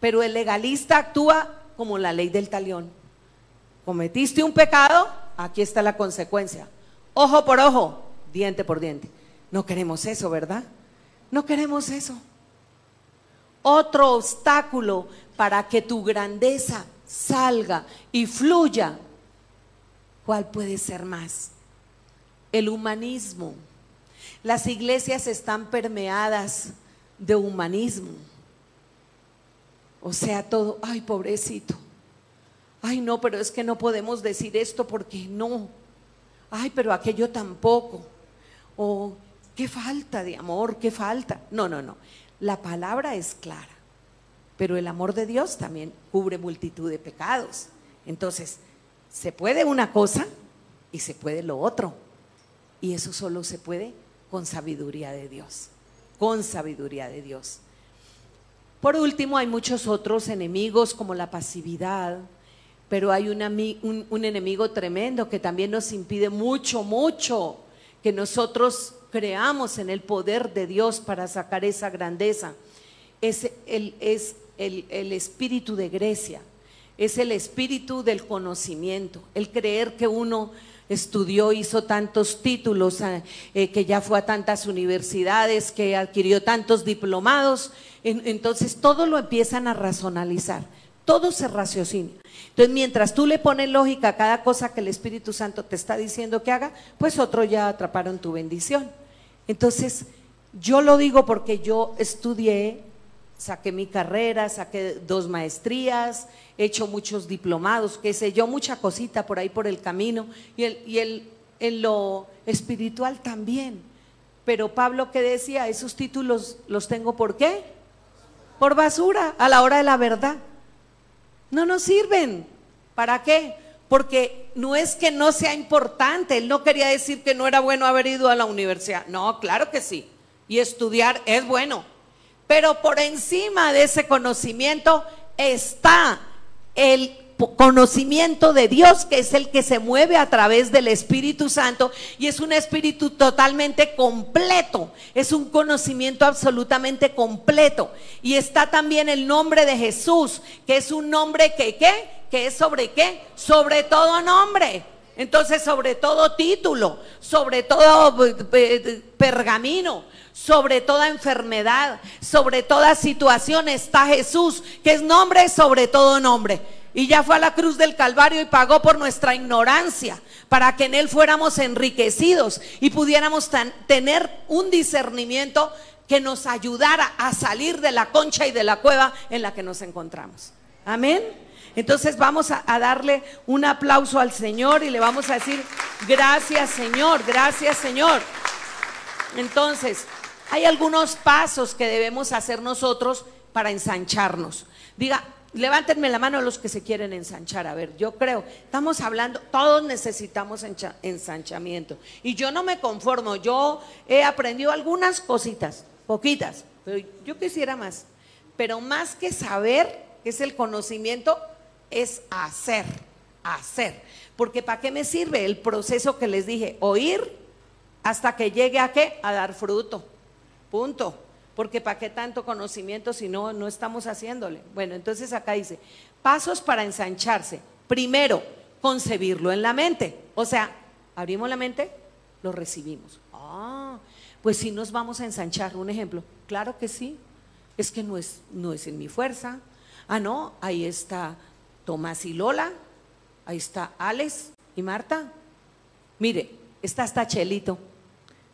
pero el legalista actúa como la ley del talión. Cometiste un pecado, aquí está la consecuencia. Ojo por ojo, diente por diente. No queremos eso, ¿verdad? No queremos eso. Otro obstáculo para que tu grandeza salga y fluya. ¿Cuál puede ser más? El humanismo. Las iglesias están permeadas de humanismo. O sea, todo, ay, pobrecito. Ay, no, pero es que no podemos decir esto porque no. Ay, pero aquello tampoco. O qué falta de amor, qué falta. No, no, no. La palabra es clara, pero el amor de Dios también cubre multitud de pecados. Entonces, se puede una cosa y se puede lo otro. Y eso solo se puede con sabiduría de Dios, con sabiduría de Dios. Por último, hay muchos otros enemigos como la pasividad, pero hay un, enemigo tremendo que también nos impide mucho, mucho que nosotros creamos en el poder de Dios para sacar esa grandeza. Es el, es el, el espíritu de Grecia, es el espíritu del conocimiento, el creer que uno estudió, hizo tantos títulos, eh, eh, que ya fue a tantas universidades, que adquirió tantos diplomados. entonces todo lo empiezan a razonalizar, todo se raciocina. Entonces mientras tú le pones lógica a cada cosa que el Espíritu Santo te está diciendo que haga, pues otro ya atraparon tu bendición. Entonces yo lo digo porque yo estudié saqué mi carrera, saqué dos maestrías, he hecho muchos diplomados, qué sé yo, mucha cosita por ahí por el camino y, el, y el, en lo espiritual también. Pero Pablo que decía, esos títulos los tengo por qué? Por basura a la hora de la verdad. No nos sirven. ¿Para qué? Porque no es que no sea importante, él no quería decir que no era bueno haber ido a la universidad. No, claro que sí. Y estudiar es bueno, pero por encima de ese conocimiento está el conocimiento de Dios, que es el que se mueve a través del Espíritu Santo y es un espíritu totalmente completo, es un conocimiento absolutamente completo. Y está también el nombre de Jesús, que es un nombre que qué, que es sobre qué, sobre todo nombre. Entonces, sobre todo título, sobre todo eh, eh, pergamino, sobre toda enfermedad, sobre toda situación está Jesús, que es nombre sobre todo nombre. Y ya fue a la cruz del Calvario y pagó por nuestra ignorancia, para que en Él fuéramos enriquecidos y pudiéramos tener un discernimiento que nos ayudara a salir de la concha y de la cueva en la que nos encontramos. Amén. Entonces vamos a, a, darle un aplauso al Señor y le vamos a decir, gracias Señor, gracias Señor. Entonces, hay algunos pasos que debemos hacer nosotros para ensancharnos. Diga, levántenme la mano los que se quieren ensanchar. A ver, yo creo, estamos hablando, todos necesitamos ensanchamiento. Y yo no me conformo, yo he aprendido algunas cositas, poquitas, pero yo quisiera más. Pero más que saber, que es el conocimiento, es hacer, hacer. Porque ¿para qué me sirve el proceso que les dije? Oír hasta que llegue a qué? A dar fruto. Punto. Porque ¿para qué tanto conocimiento si no, no estamos haciéndole? Bueno, entonces acá dice, pasos para ensancharse. Primero, concebirlo en la mente. O sea, abrimos la mente, lo recibimos. Ah, pues si nos vamos a ensanchar. Un ejemplo, claro que sí. Es que no es, no es en mi fuerza. Ah, no, ahí está Tomás y Lola. Ahí está Alex y Marta. Mire, está hasta Chelito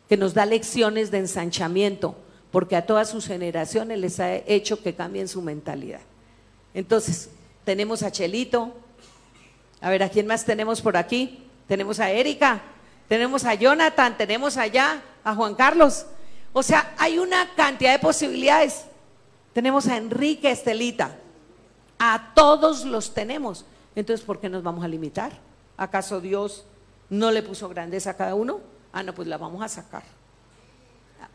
que nos da lecciones de ensanchamiento, porque a todas sus generaciones les ha hecho que cambien su mentalidad. Entonces, tenemos a Chelito. A ver, ¿a quién más tenemos por aquí? Tenemos a Erika, tenemos a Jonathan, tenemos allá a Juan Carlos. O sea, hay una cantidad de posibilidades. Tenemos a Enrique Estelita. A todos los tenemos. Entonces, ¿por qué nos vamos a limitar? ¿Acaso Dios no le puso grandeza a cada uno? Ah, no, pues la vamos a sacar.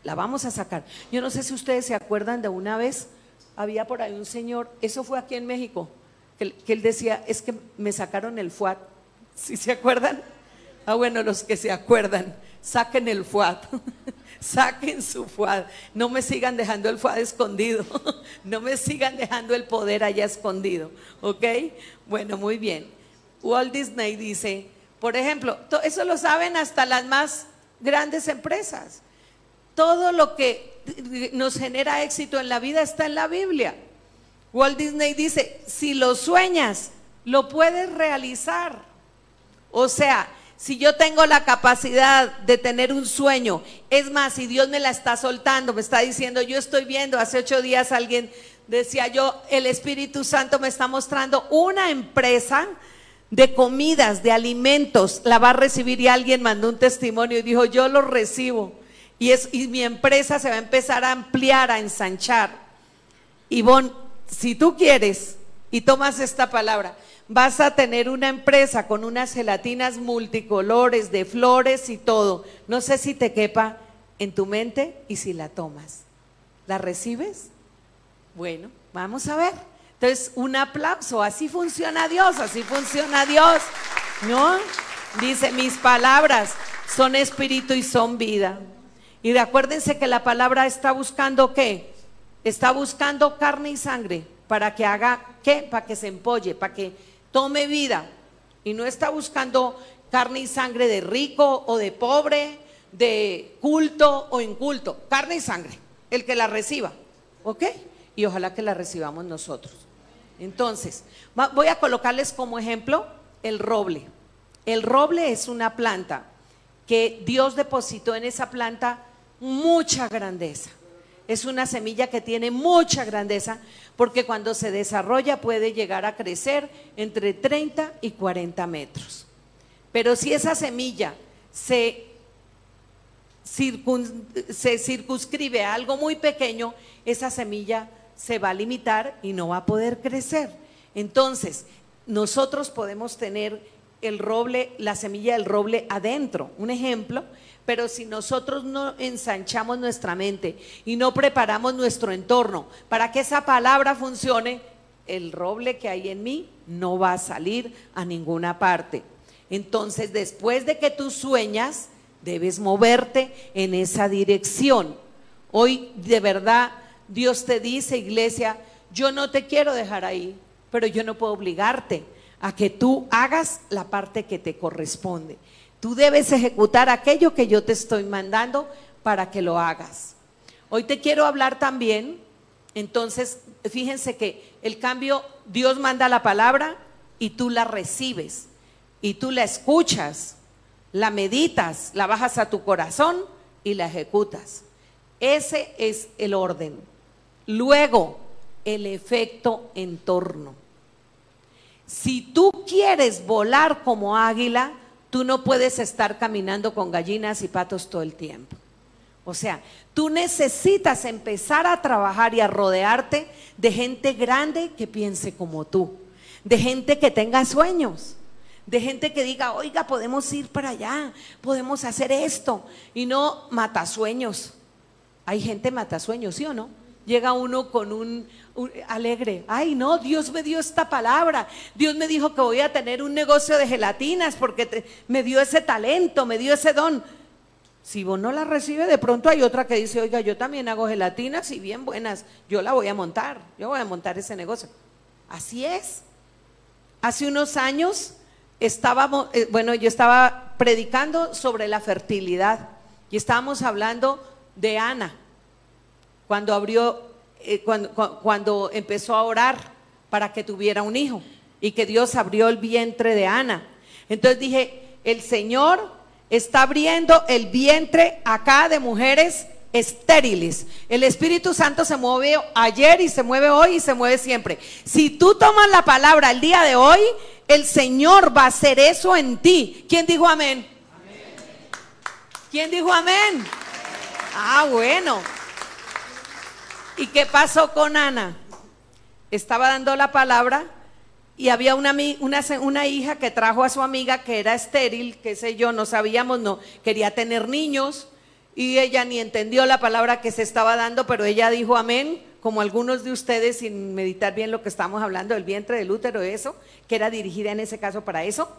La vamos a sacar. Yo no sé si ustedes se acuerdan de una vez, había por ahí un señor, eso fue aquí en México, que, él decía, es que me sacaron el FUAT. ¿Sí se acuerdan? Ah, bueno, los que se acuerdan, saquen el FUAT. Saquen su FUAD. No me sigan dejando el FUAD escondido. No me sigan dejando el poder allá escondido. ¿Ok? Bueno, muy bien. Walt Disney dice, por ejemplo, eso lo saben hasta las más grandes empresas. Todo lo que nos genera éxito en la vida está en la Biblia. Walt Disney dice, si lo sueñas, lo puedes realizar. O sea, si yo tengo la capacidad de tener un sueño, es más, si Dios me la está soltando, me está diciendo, yo estoy viendo, hace ocho días alguien decía yo, el Espíritu Santo me está mostrando una empresa de comidas, de alimentos, la va a recibir y alguien mandó un testimonio y dijo, yo lo recibo. Y, es, y mi empresa se va a empezar a ampliar, a ensanchar. Bon, si tú quieres y tomas esta palabra, vas a tener una empresa con unas gelatinas multicolores de flores y todo. No sé si te quepa en tu mente y si la tomas. ¿La recibes? Bueno, vamos a ver. Entonces, un aplauso. Así funciona Dios, así funciona Dios. ¿No? Dice, mis palabras son espíritu y son vida. Y acuérdense que la palabra está buscando qué? Está buscando carne y sangre para que haga qué? Para que se empolle, para que tome vida y no está buscando carne y sangre de rico o de pobre, de culto o inculto, carne y sangre, el que la reciba, ¿ok? Y ojalá que la recibamos nosotros. Entonces, voy a colocarles como ejemplo el roble. El roble es una planta que Dios depositó en esa planta mucha grandeza. Es una semilla que tiene mucha grandeza porque cuando se desarrolla puede llegar a crecer entre 30 y 40 metros. Pero si esa semilla se, circunscribe a algo muy pequeño, esa semilla se va a limitar y no va a poder crecer. Entonces, nosotros podemos tener el roble, la semilla del roble adentro. Un ejemplo, pero si nosotros no ensanchamos nuestra mente y no preparamos nuestro entorno para que esa palabra funcione, el roble que hay en mí no va a salir a ninguna parte. Entonces, después de que tú sueñas, debes moverte en esa dirección. Hoy, de verdad, Dios te dice, iglesia, yo no te quiero dejar ahí, pero yo no puedo obligarte a que tú hagas la parte que te corresponde. Tú debes ejecutar aquello que yo te estoy mandando para que lo hagas. Hoy te quiero hablar también, entonces, fíjense que el cambio, Dios manda la palabra y tú la recibes y tú la escuchas, la meditas, la bajas a tu corazón y la ejecutas. Ese es el orden. Luego, el efecto en torno. Si tú quieres volar como águila, Tú no puedes estar caminando con gallinas y patos todo el tiempo. O sea, tú necesitas empezar a trabajar y a rodearte de gente grande que piense como tú, de gente que tenga sueños, de gente que diga, oiga, podemos ir para allá, podemos hacer esto, y no matasueños. Hay gente matasueños, ¿sí o no? Llega uno con un, alegre. Ay, no, Dios me dio esta palabra. Dios me dijo que voy a tener un negocio de gelatinas porque me dio ese talento, me dio ese don. Si vos no la recibes, de pronto hay otra que dice, oiga, yo también hago gelatinas y bien buenas, yo la voy a montar, yo voy a montar ese negocio. Así es. Hace unos años estábamos, eh, bueno, yo estaba predicando sobre la fertilidad y estábamos hablando de Ana, cuando abrió eh, cuando, empezó a orar para que tuviera un hijo y que Dios abrió el vientre de Ana. Entonces dije, el Señor está abriendo el vientre acá de mujeres estériles. El Espíritu Santo se mueve ayer y se mueve hoy y se mueve siempre. Si tú tomas la palabra el día de hoy, el Señor va a hacer eso en ti. ¿Quién dijo amén? ¿Quién dijo amén? Ah, bueno. ¿Y qué pasó con Ana? Estaba dando la palabra y había una, hija que trajo a su amiga que era estéril, qué sé yo, no sabíamos, no, quería tener niños y ella ni entendió la palabra que se estaba dando, pero ella dijo amén, como algunos de ustedes sin meditar bien lo que estamos hablando del vientre del útero, eso, que era dirigida en ese caso para eso.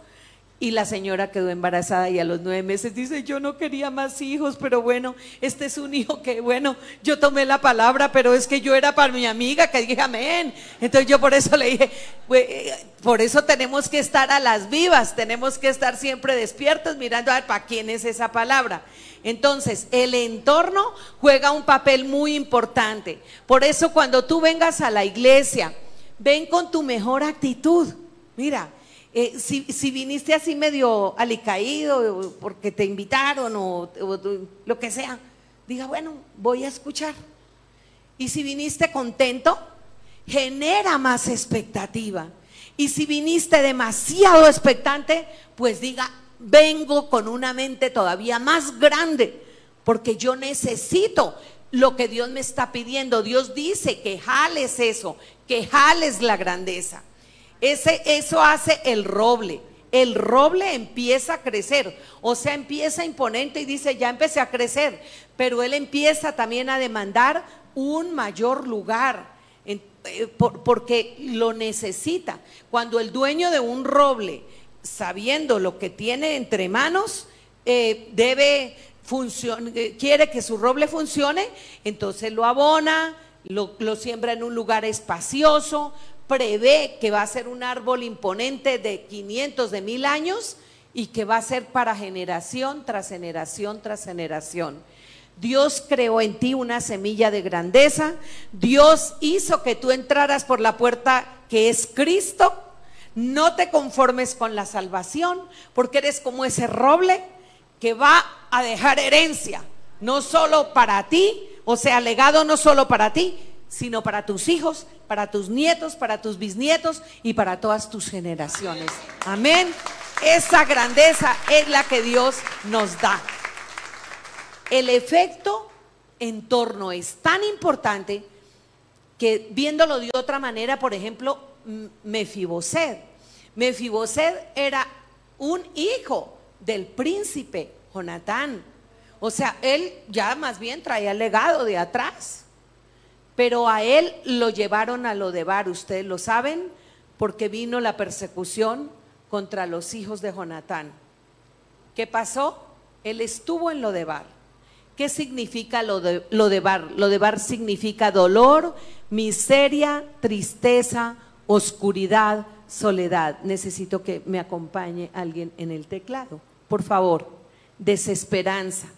Y la señora quedó embarazada y a los nueve meses dice, yo no quería más hijos, pero bueno, este es un hijo que, bueno, yo tomé la palabra, pero es que yo era para mi amiga que dije amén. Entonces yo por eso le dije, por eso tenemos que estar a las vivas, tenemos que estar siempre despiertos mirando a ver para quién es esa palabra. Entonces, el entorno juega un papel muy importante. Por eso cuando tú vengas a la iglesia, ven con tu mejor actitud. Mira, eh, si, viniste así medio alicaído porque te invitaron o, lo que sea, diga, bueno, voy a escuchar. Y si viniste contento, genera más expectativa. Y si viniste demasiado expectante, pues diga, vengo con una mente todavía más grande, porque yo necesito lo que Dios me está pidiendo. Dios dice que jales eso, que jales la grandeza. Eso hace el roble. El roble empieza a crecer, o sea, empieza imponente y dice, ya empecé a crecer, pero él empieza también a demandar un mayor lugar, eh, porque lo necesita. Cuando el dueño de un roble, sabiendo lo que tiene entre manos, eh, debe eh, quiere que su roble funcione, entonces lo abona, lo siembra en un lugar espacioso, prevé que va a ser un árbol imponente de 500, de mil años y que va a ser para generación tras generación tras generación. Dios creó en ti una semilla de grandeza. Dios hizo que tú entraras por la puerta que es Cristo. No te conformes con la salvación, porque eres como ese roble que va a dejar herencia, no solo para ti, o sea, legado no solo para ti, sino para tus hijos, para tus nietos, para tus bisnietos y para todas tus generaciones. Amén. Esa grandeza es la que Dios nos da. El efecto en torno es tan importante que viéndolo de otra manera, por ejemplo, Mefiboset. Mefiboset era un hijo del príncipe Jonatán. O sea, él ya más bien traía el legado de atrás. Pero a él lo llevaron a lo de Bar, ustedes lo saben, porque vino la persecución contra los hijos de Jonatán. ¿Qué pasó? Él estuvo en lo de Bar. ¿Qué significa lo de, lo de Bar? Lo de Bar significa dolor, miseria, tristeza, oscuridad, soledad. Necesito que me acompañe alguien en el teclado. Por favor, desesperanza.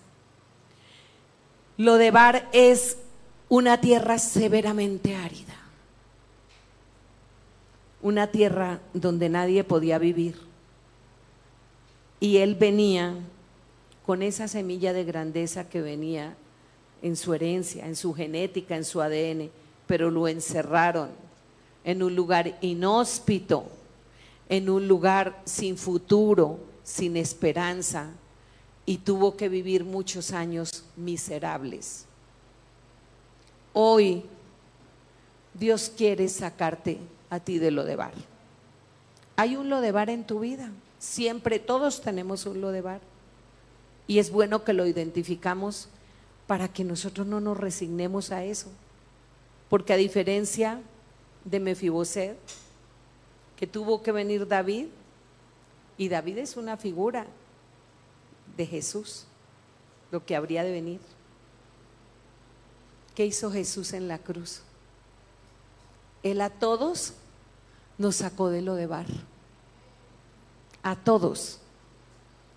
Lo de Bar es una tierra severamente árida, una tierra donde nadie podía vivir. Y él venía con esa semilla de grandeza que venía en su herencia, en su genética, en su ADN, pero lo encerraron en un lugar inhóspito, en un lugar sin futuro, sin esperanza, y tuvo que vivir muchos años miserables. Hoy Dios quiere sacarte a ti de lo de bar. Hay un lo de bar en tu vida. Siempre todos tenemos un lo de bar. Y es bueno que lo identificamos para que nosotros no nos resignemos a eso. Porque a diferencia de Mefiboset, que tuvo que venir David, y David es una figura de Jesús, lo que habría de venir. ¿Qué hizo Jesús en la cruz? Él a todos nos sacó de lo de bar. A todos.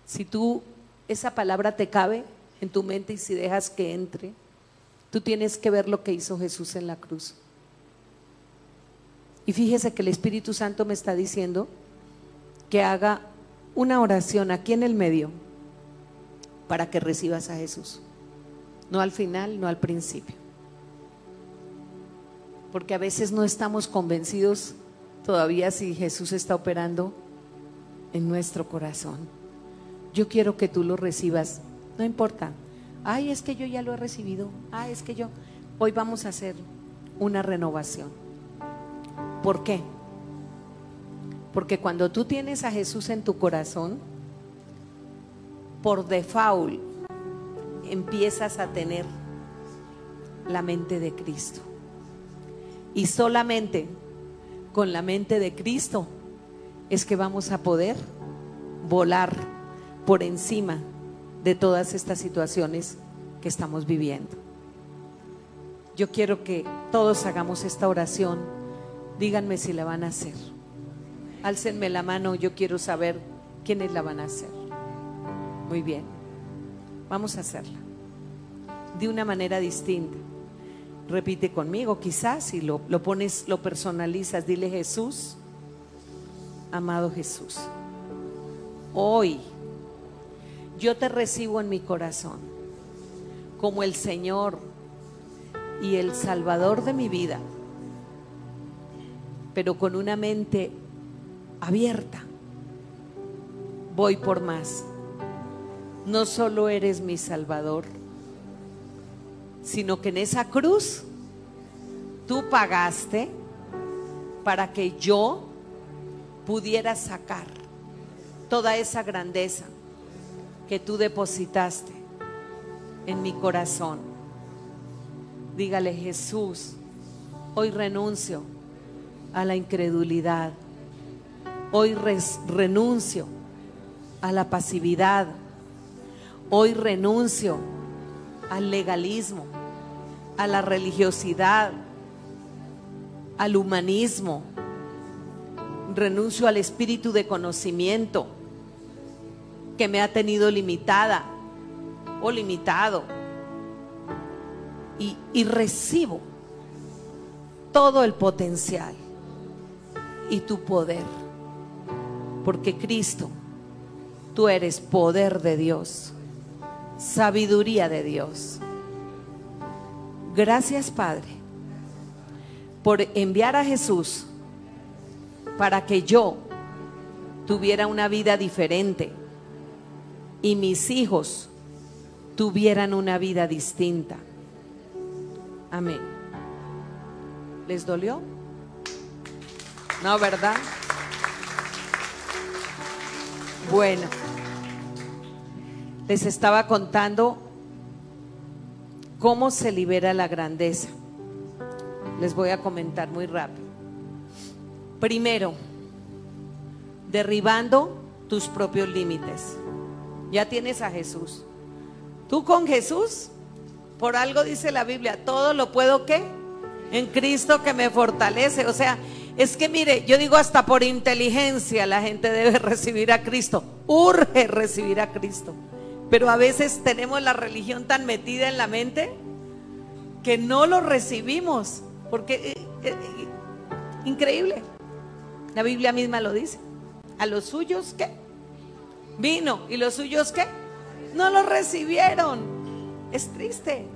Si tú, esa palabra te cabe en tu mente y si dejas que entre, tú tienes que ver lo que hizo Jesús en la cruz. Y fíjese que el Espíritu Santo me está diciendo que haga una oración aquí en el medio para que recibas a Jesús. no al final, no al principio. Porque a veces no estamos convencidos todavía si Jesús está operando en nuestro corazón. Yo quiero que tú lo recibas, no importa. Ay, es que yo ya lo he recibido. Ay, es que yo. Hoy vamos a hacer una renovación. ¿Por qué? Porque cuando tú tienes a Jesús en tu corazón, por default empiezas a tener la mente de Cristo. Y solamente con la mente de Cristo es que vamos a poder volar por encima de todas estas situaciones que estamos viviendo. Yo quiero que todos hagamos esta oración. Díganme si la van a hacer. Álcenme la mano, yo quiero saber quiénes la van a hacer. Muy bien, vamos a hacerla. De una manera distinta. Repite conmigo, quizás, si lo, lo pones, lo personalizas, dile Jesús, amado Jesús, hoy yo te recibo en mi corazón como el Señor y el Salvador de mi vida, pero con una mente abierta. Voy por más. No solo eres mi Salvador, sino que en esa cruz tú pagaste para que yo pudiera sacar toda esa grandeza que tú depositaste en mi corazón. Dígale, Jesús, hoy renuncio a la incredulidad. Hoy renuncio a la pasividad. Hoy renuncio al legalismo, a la religiosidad, al humanismo. Renuncio al espíritu de conocimiento que me ha tenido limitada o limitado. Y, recibo todo el potencial y tu poder. Porque Cristo, tú eres poder de Dios, sabiduría de Dios. Gracias Padre por enviar a Jesús para que yo tuviera una vida diferente y mis hijos tuvieran una vida distinta. Amén. ¿Les dolió? No, ¿verdad? Bueno, les estaba contando cómo se libera la grandeza. Les voy a comentar muy rápido. Primero, derribando tus propios límites. Ya tienes a Jesús. Tú con Jesús, por algo dice la Biblia, todo lo puedo que en Cristo que me fortalece. O sea, es que mire, yo digo hasta por inteligencia la gente debe recibir a Cristo. Urge recibir a Cristo. Pero a veces tenemos la religión tan metida en la mente que no lo recibimos. Porque, eh, eh, increíble. La Biblia misma lo dice. A los suyos, ¿qué? Vino. ¿Y los suyos qué? No lo recibieron. Es triste.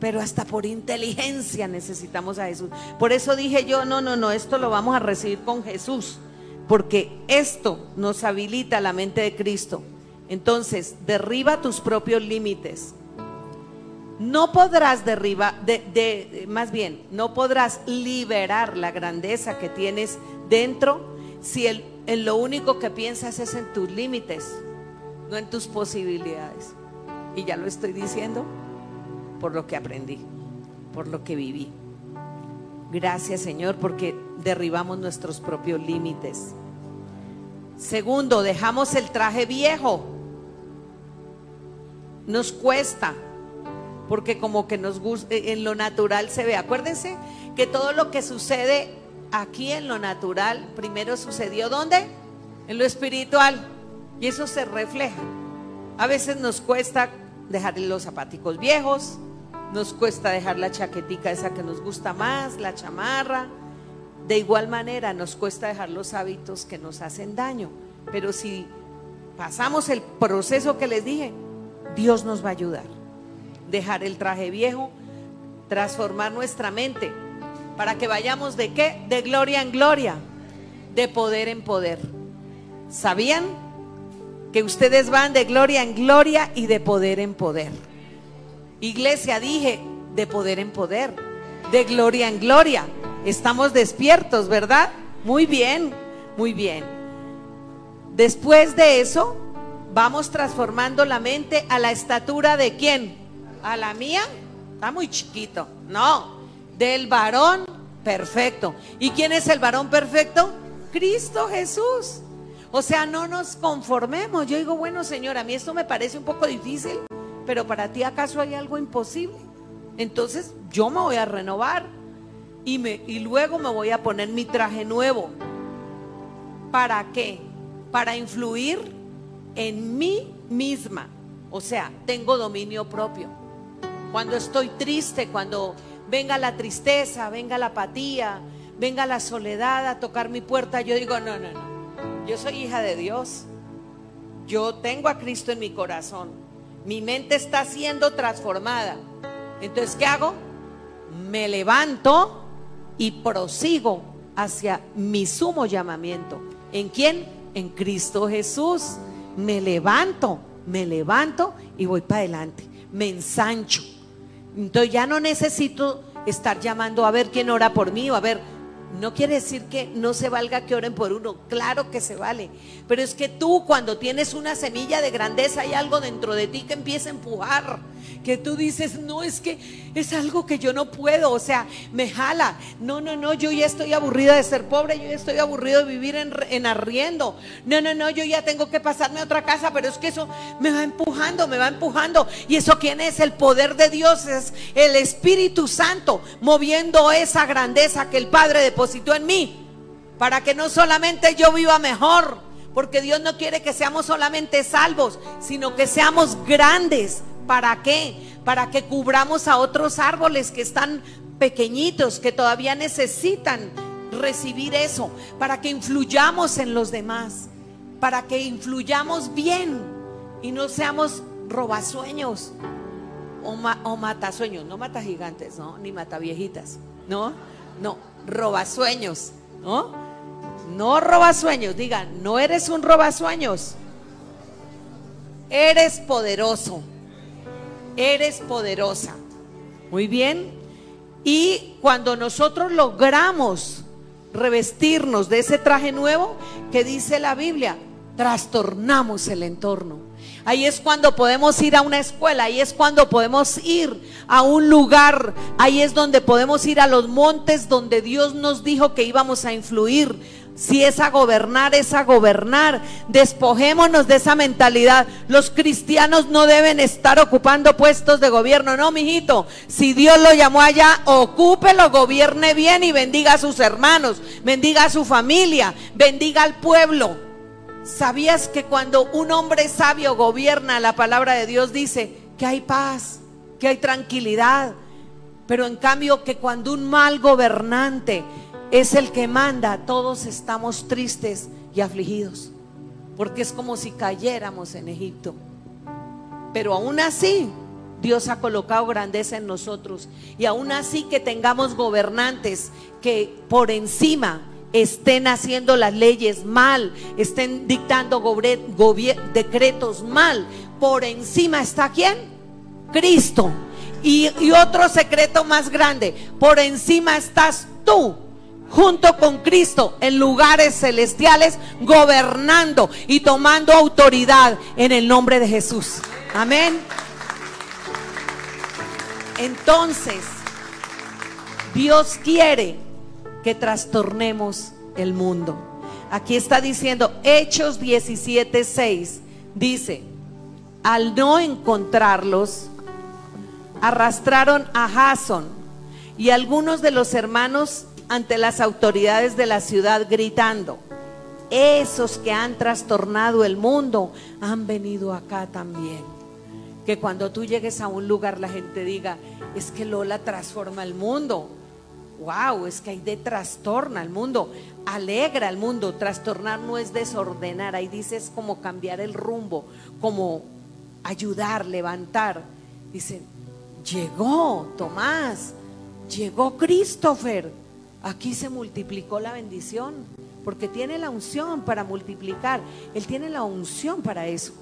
Pero hasta por inteligencia necesitamos a Jesús. Por eso dije yo, no, no, no, esto lo vamos a recibir con Jesús. Porque esto nos habilita la mente de Cristo. Entonces, derriba tus propios límites. No podrás derribar, de, más bien, no podrás liberar la grandeza que tienes dentro si en lo único que piensas es en tus límites, no en tus posibilidades. Y ya lo estoy diciendo por lo que aprendí, por lo que viví. Gracias Señor porque derribamos nuestros propios límites. Segundo, dejamos el traje viejo. Nos cuesta, porque como que nos gusta, en lo natural se ve. Acuérdense que todo lo que sucede aquí en lo natural primero sucedió ¿dónde? En lo espiritual. Y eso se refleja. A veces nos cuesta dejar los zapaticos viejos, nos cuesta dejar la chaquetica esa que nos gusta más, la chamarra. De igual manera nos cuesta dejar los hábitos que nos hacen daño. Pero si pasamos el proceso que les dije, Dios nos va a ayudar. dejar el traje viejo, transformar nuestra mente para que vayamos de qué? De gloria en gloria, de poder en poder. ¿Sabían que ustedes van de gloria en gloria y de poder en poder? Iglesia, dije, de poder en poder, de gloria en gloria. Estamos despiertos, ¿verdad? Muy bien, muy bien. Después de eso, vamos transformando la mente a la estatura de quién? ¿A la mía? Está muy chiquito. No, del varón perfecto. ¿Y quién es el varón perfecto? Cristo Jesús. O sea, no nos conformemos. Yo digo, bueno, Señor, a mí esto me parece un poco difícil, pero para ti acaso hay algo imposible. Entonces yo me voy a renovar y, me, y luego me voy a poner mi traje nuevo. ¿Para qué? Para influir en mí misma. O sea, tengo dominio propio. Cuando estoy triste, cuando venga la tristeza, venga la apatía, venga la soledad a tocar mi puerta, yo digo, no, no, no. Yo soy hija de Dios. Yo tengo a Cristo en mi corazón. Mi mente está siendo transformada. Entonces, ¿qué hago? Me levanto y prosigo hacia mi sumo llamamiento. ¿En quién? En Cristo Jesús. Me levanto, me levanto y voy para adelante. Me ensancho. Entonces ya no necesito estar llamando a ver quién ora por mí o a ver no quiere decir que no se valga que oren por uno, claro que se vale, pero es que tú cuando tienes una semilla de grandeza hay algo dentro de ti que empieza a empujar, que tú dices, no, es que es algo que yo no puedo, o sea, me jala, no, no, no, yo ya estoy aburrida de ser pobre, yo ya estoy aburrido de vivir en, en arriendo, no, no, no, yo ya tengo que pasarme a otra casa, pero es que eso me va empujando, me va empujando, y eso quién es el poder de Dios, es el Espíritu Santo moviendo esa grandeza que el Padre de depositó en mí, para que no solamente yo viva mejor, porque Dios no quiere que seamos solamente salvos, sino que seamos grandes. ¿Para qué? Para que cubramos a otros árboles que están pequeñitos, que todavía necesitan recibir eso, para que influyamos en los demás, para que influyamos bien y no seamos robasueños o, o matasueños, no mata gigantes, ¿no? ni mata viejitas, ¿no? No, robasueños, ¿no? No robasueños, digan, no eres un robasueños. Eres poderoso. Eres poderosa. Muy bien. Y cuando nosotros logramos revestirnos de ese traje nuevo que dice la Biblia, trastornamos el entorno. Ahí es cuando podemos ir a una escuela, ahí es cuando podemos ir a un lugar, ahí es donde podemos ir a los montes donde Dios nos dijo que íbamos a influir. Si es a gobernar, es a gobernar. Despojémonos de esa mentalidad. Los cristianos no deben estar ocupando puestos de gobierno. No, mijito. Si Dios lo llamó allá, ocúpelo, gobierne bien y bendiga a sus hermanos, bendiga a su familia, bendiga al pueblo. ¿Sabías que cuando un hombre sabio gobierna, la palabra de Dios dice que hay paz, que hay tranquilidad? Pero en cambio que cuando un mal gobernante es el que manda, todos estamos tristes y afligidos. Porque es como si cayéramos en Egipto. Pero aún así, Dios ha colocado grandeza en nosotros. Y aún así que tengamos gobernantes que por encima estén haciendo las leyes mal, estén dictando decretos mal. Por encima está quién? Cristo. Y, y otro secreto más grande, por encima estás tú junto con Cristo en lugares celestiales, gobernando y tomando autoridad en el nombre de Jesús. Amén. Entonces, Dios quiere que trastornemos el mundo. Aquí está diciendo Hechos 17:6 dice, al no encontrarlos arrastraron a Jason y algunos de los hermanos ante las autoridades de la ciudad gritando, esos que han trastornado el mundo han venido acá también. Que cuando tú llegues a un lugar la gente diga, es que Lola transforma el mundo wow, es que hay de trastorna al mundo, alegra al mundo. Trastornar no es desordenar, ahí dice como cambiar el rumbo, como ayudar, levantar. Dice, llegó Tomás, llegó Christopher. Aquí se multiplicó la bendición, porque tiene la unción para multiplicar. Él tiene la unción para eso,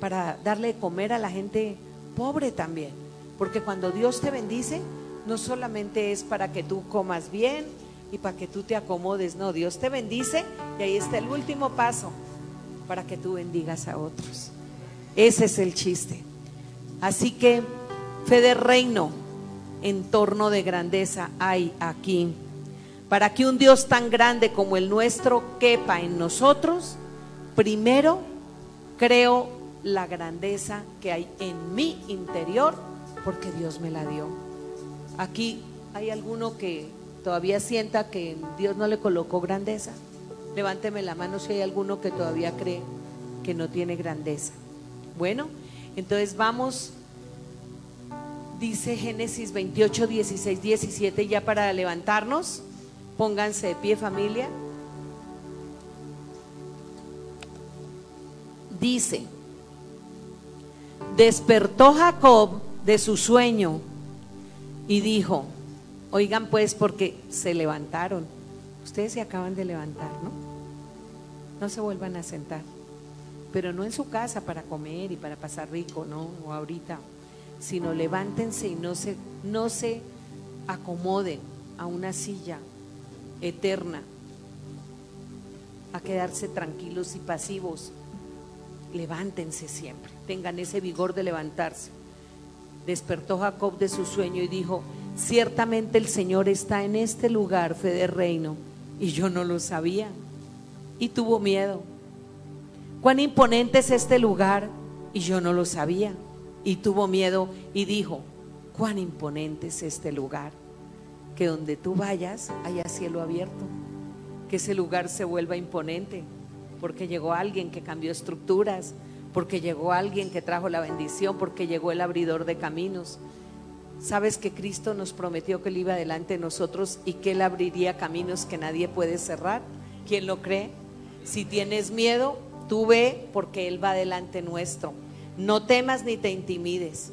para darle de comer a la gente pobre también. Porque cuando Dios te bendice, no solamente es para que tú comas bien y para que tú te acomodes, no, Dios te bendice y ahí está el último paso para que tú bendigas a otros. Ese es el chiste. Así que fe de reino, entorno de grandeza hay aquí. Para que un Dios tan grande como el nuestro quepa en nosotros, primero creo la grandeza que hay en mi interior porque Dios me la dio. Aquí hay alguno que todavía sienta que Dios no le colocó grandeza. Levánteme la mano si hay alguno que todavía cree que no tiene grandeza. Bueno, entonces vamos, dice Génesis 28, 16, 17, ya para levantarnos. Pónganse de pie familia. Dice, despertó Jacob de su sueño y dijo, oigan pues porque se levantaron. Ustedes se acaban de levantar, ¿no? No se vuelvan a sentar, pero no en su casa para comer y para pasar rico, ¿no? O ahorita, sino levántense y no se, no se acomoden a una silla eterna, a quedarse tranquilos y pasivos. Levántense siempre, tengan ese vigor de levantarse. Despertó Jacob de su sueño y dijo, ciertamente el Señor está en este lugar, fe de reino, y yo no lo sabía. Y tuvo miedo. Cuán imponente es este lugar, y yo no lo sabía. Y tuvo miedo y dijo, cuán imponente es este lugar, que donde tú vayas haya cielo abierto, que ese lugar se vuelva imponente, porque llegó alguien que cambió estructuras, porque llegó alguien que trajo la bendición, porque llegó el abridor de caminos. Sabes que Cristo nos prometió que Él iba delante de nosotros y que Él abriría caminos que nadie puede cerrar. ¿Quién lo cree? Si tienes miedo, tú ve porque Él va delante nuestro. No temas ni te intimides.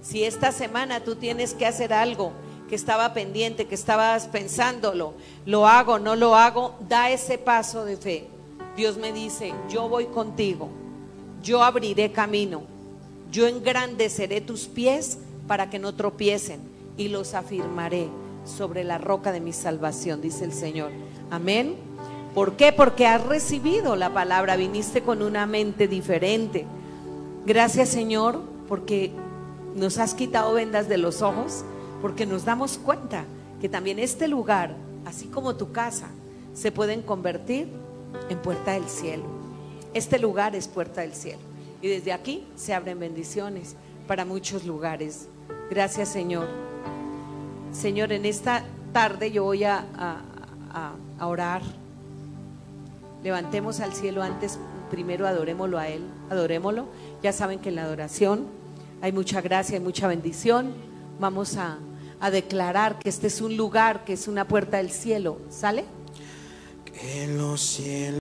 Si esta semana tú tienes que hacer algo que estaba pendiente, que estabas pensándolo, lo hago, no lo hago, da ese paso de fe. Dios me dice, yo voy contigo yo abriré camino, yo engrandeceré tus pies para que no tropiecen y los afirmaré sobre la roca de mi salvación, dice el Señor. Amén. ¿Por qué? Porque has recibido la palabra, viniste con una mente diferente. Gracias Señor, porque nos has quitado vendas de los ojos, porque nos damos cuenta que también este lugar, así como tu casa, se pueden convertir en puerta del cielo. Este lugar es puerta del cielo. Y desde aquí se abren bendiciones para muchos lugares. Gracias Señor. Señor, en esta tarde yo voy a, orar. Levantemos al cielo antes, primero adorémoslo a Él, adorémoslo. Ya saben que en la adoración hay mucha gracia, hay mucha bendición. Vamos a, a declarar que este es un lugar, que es una puerta del cielo. ¿Sale? Que los cielos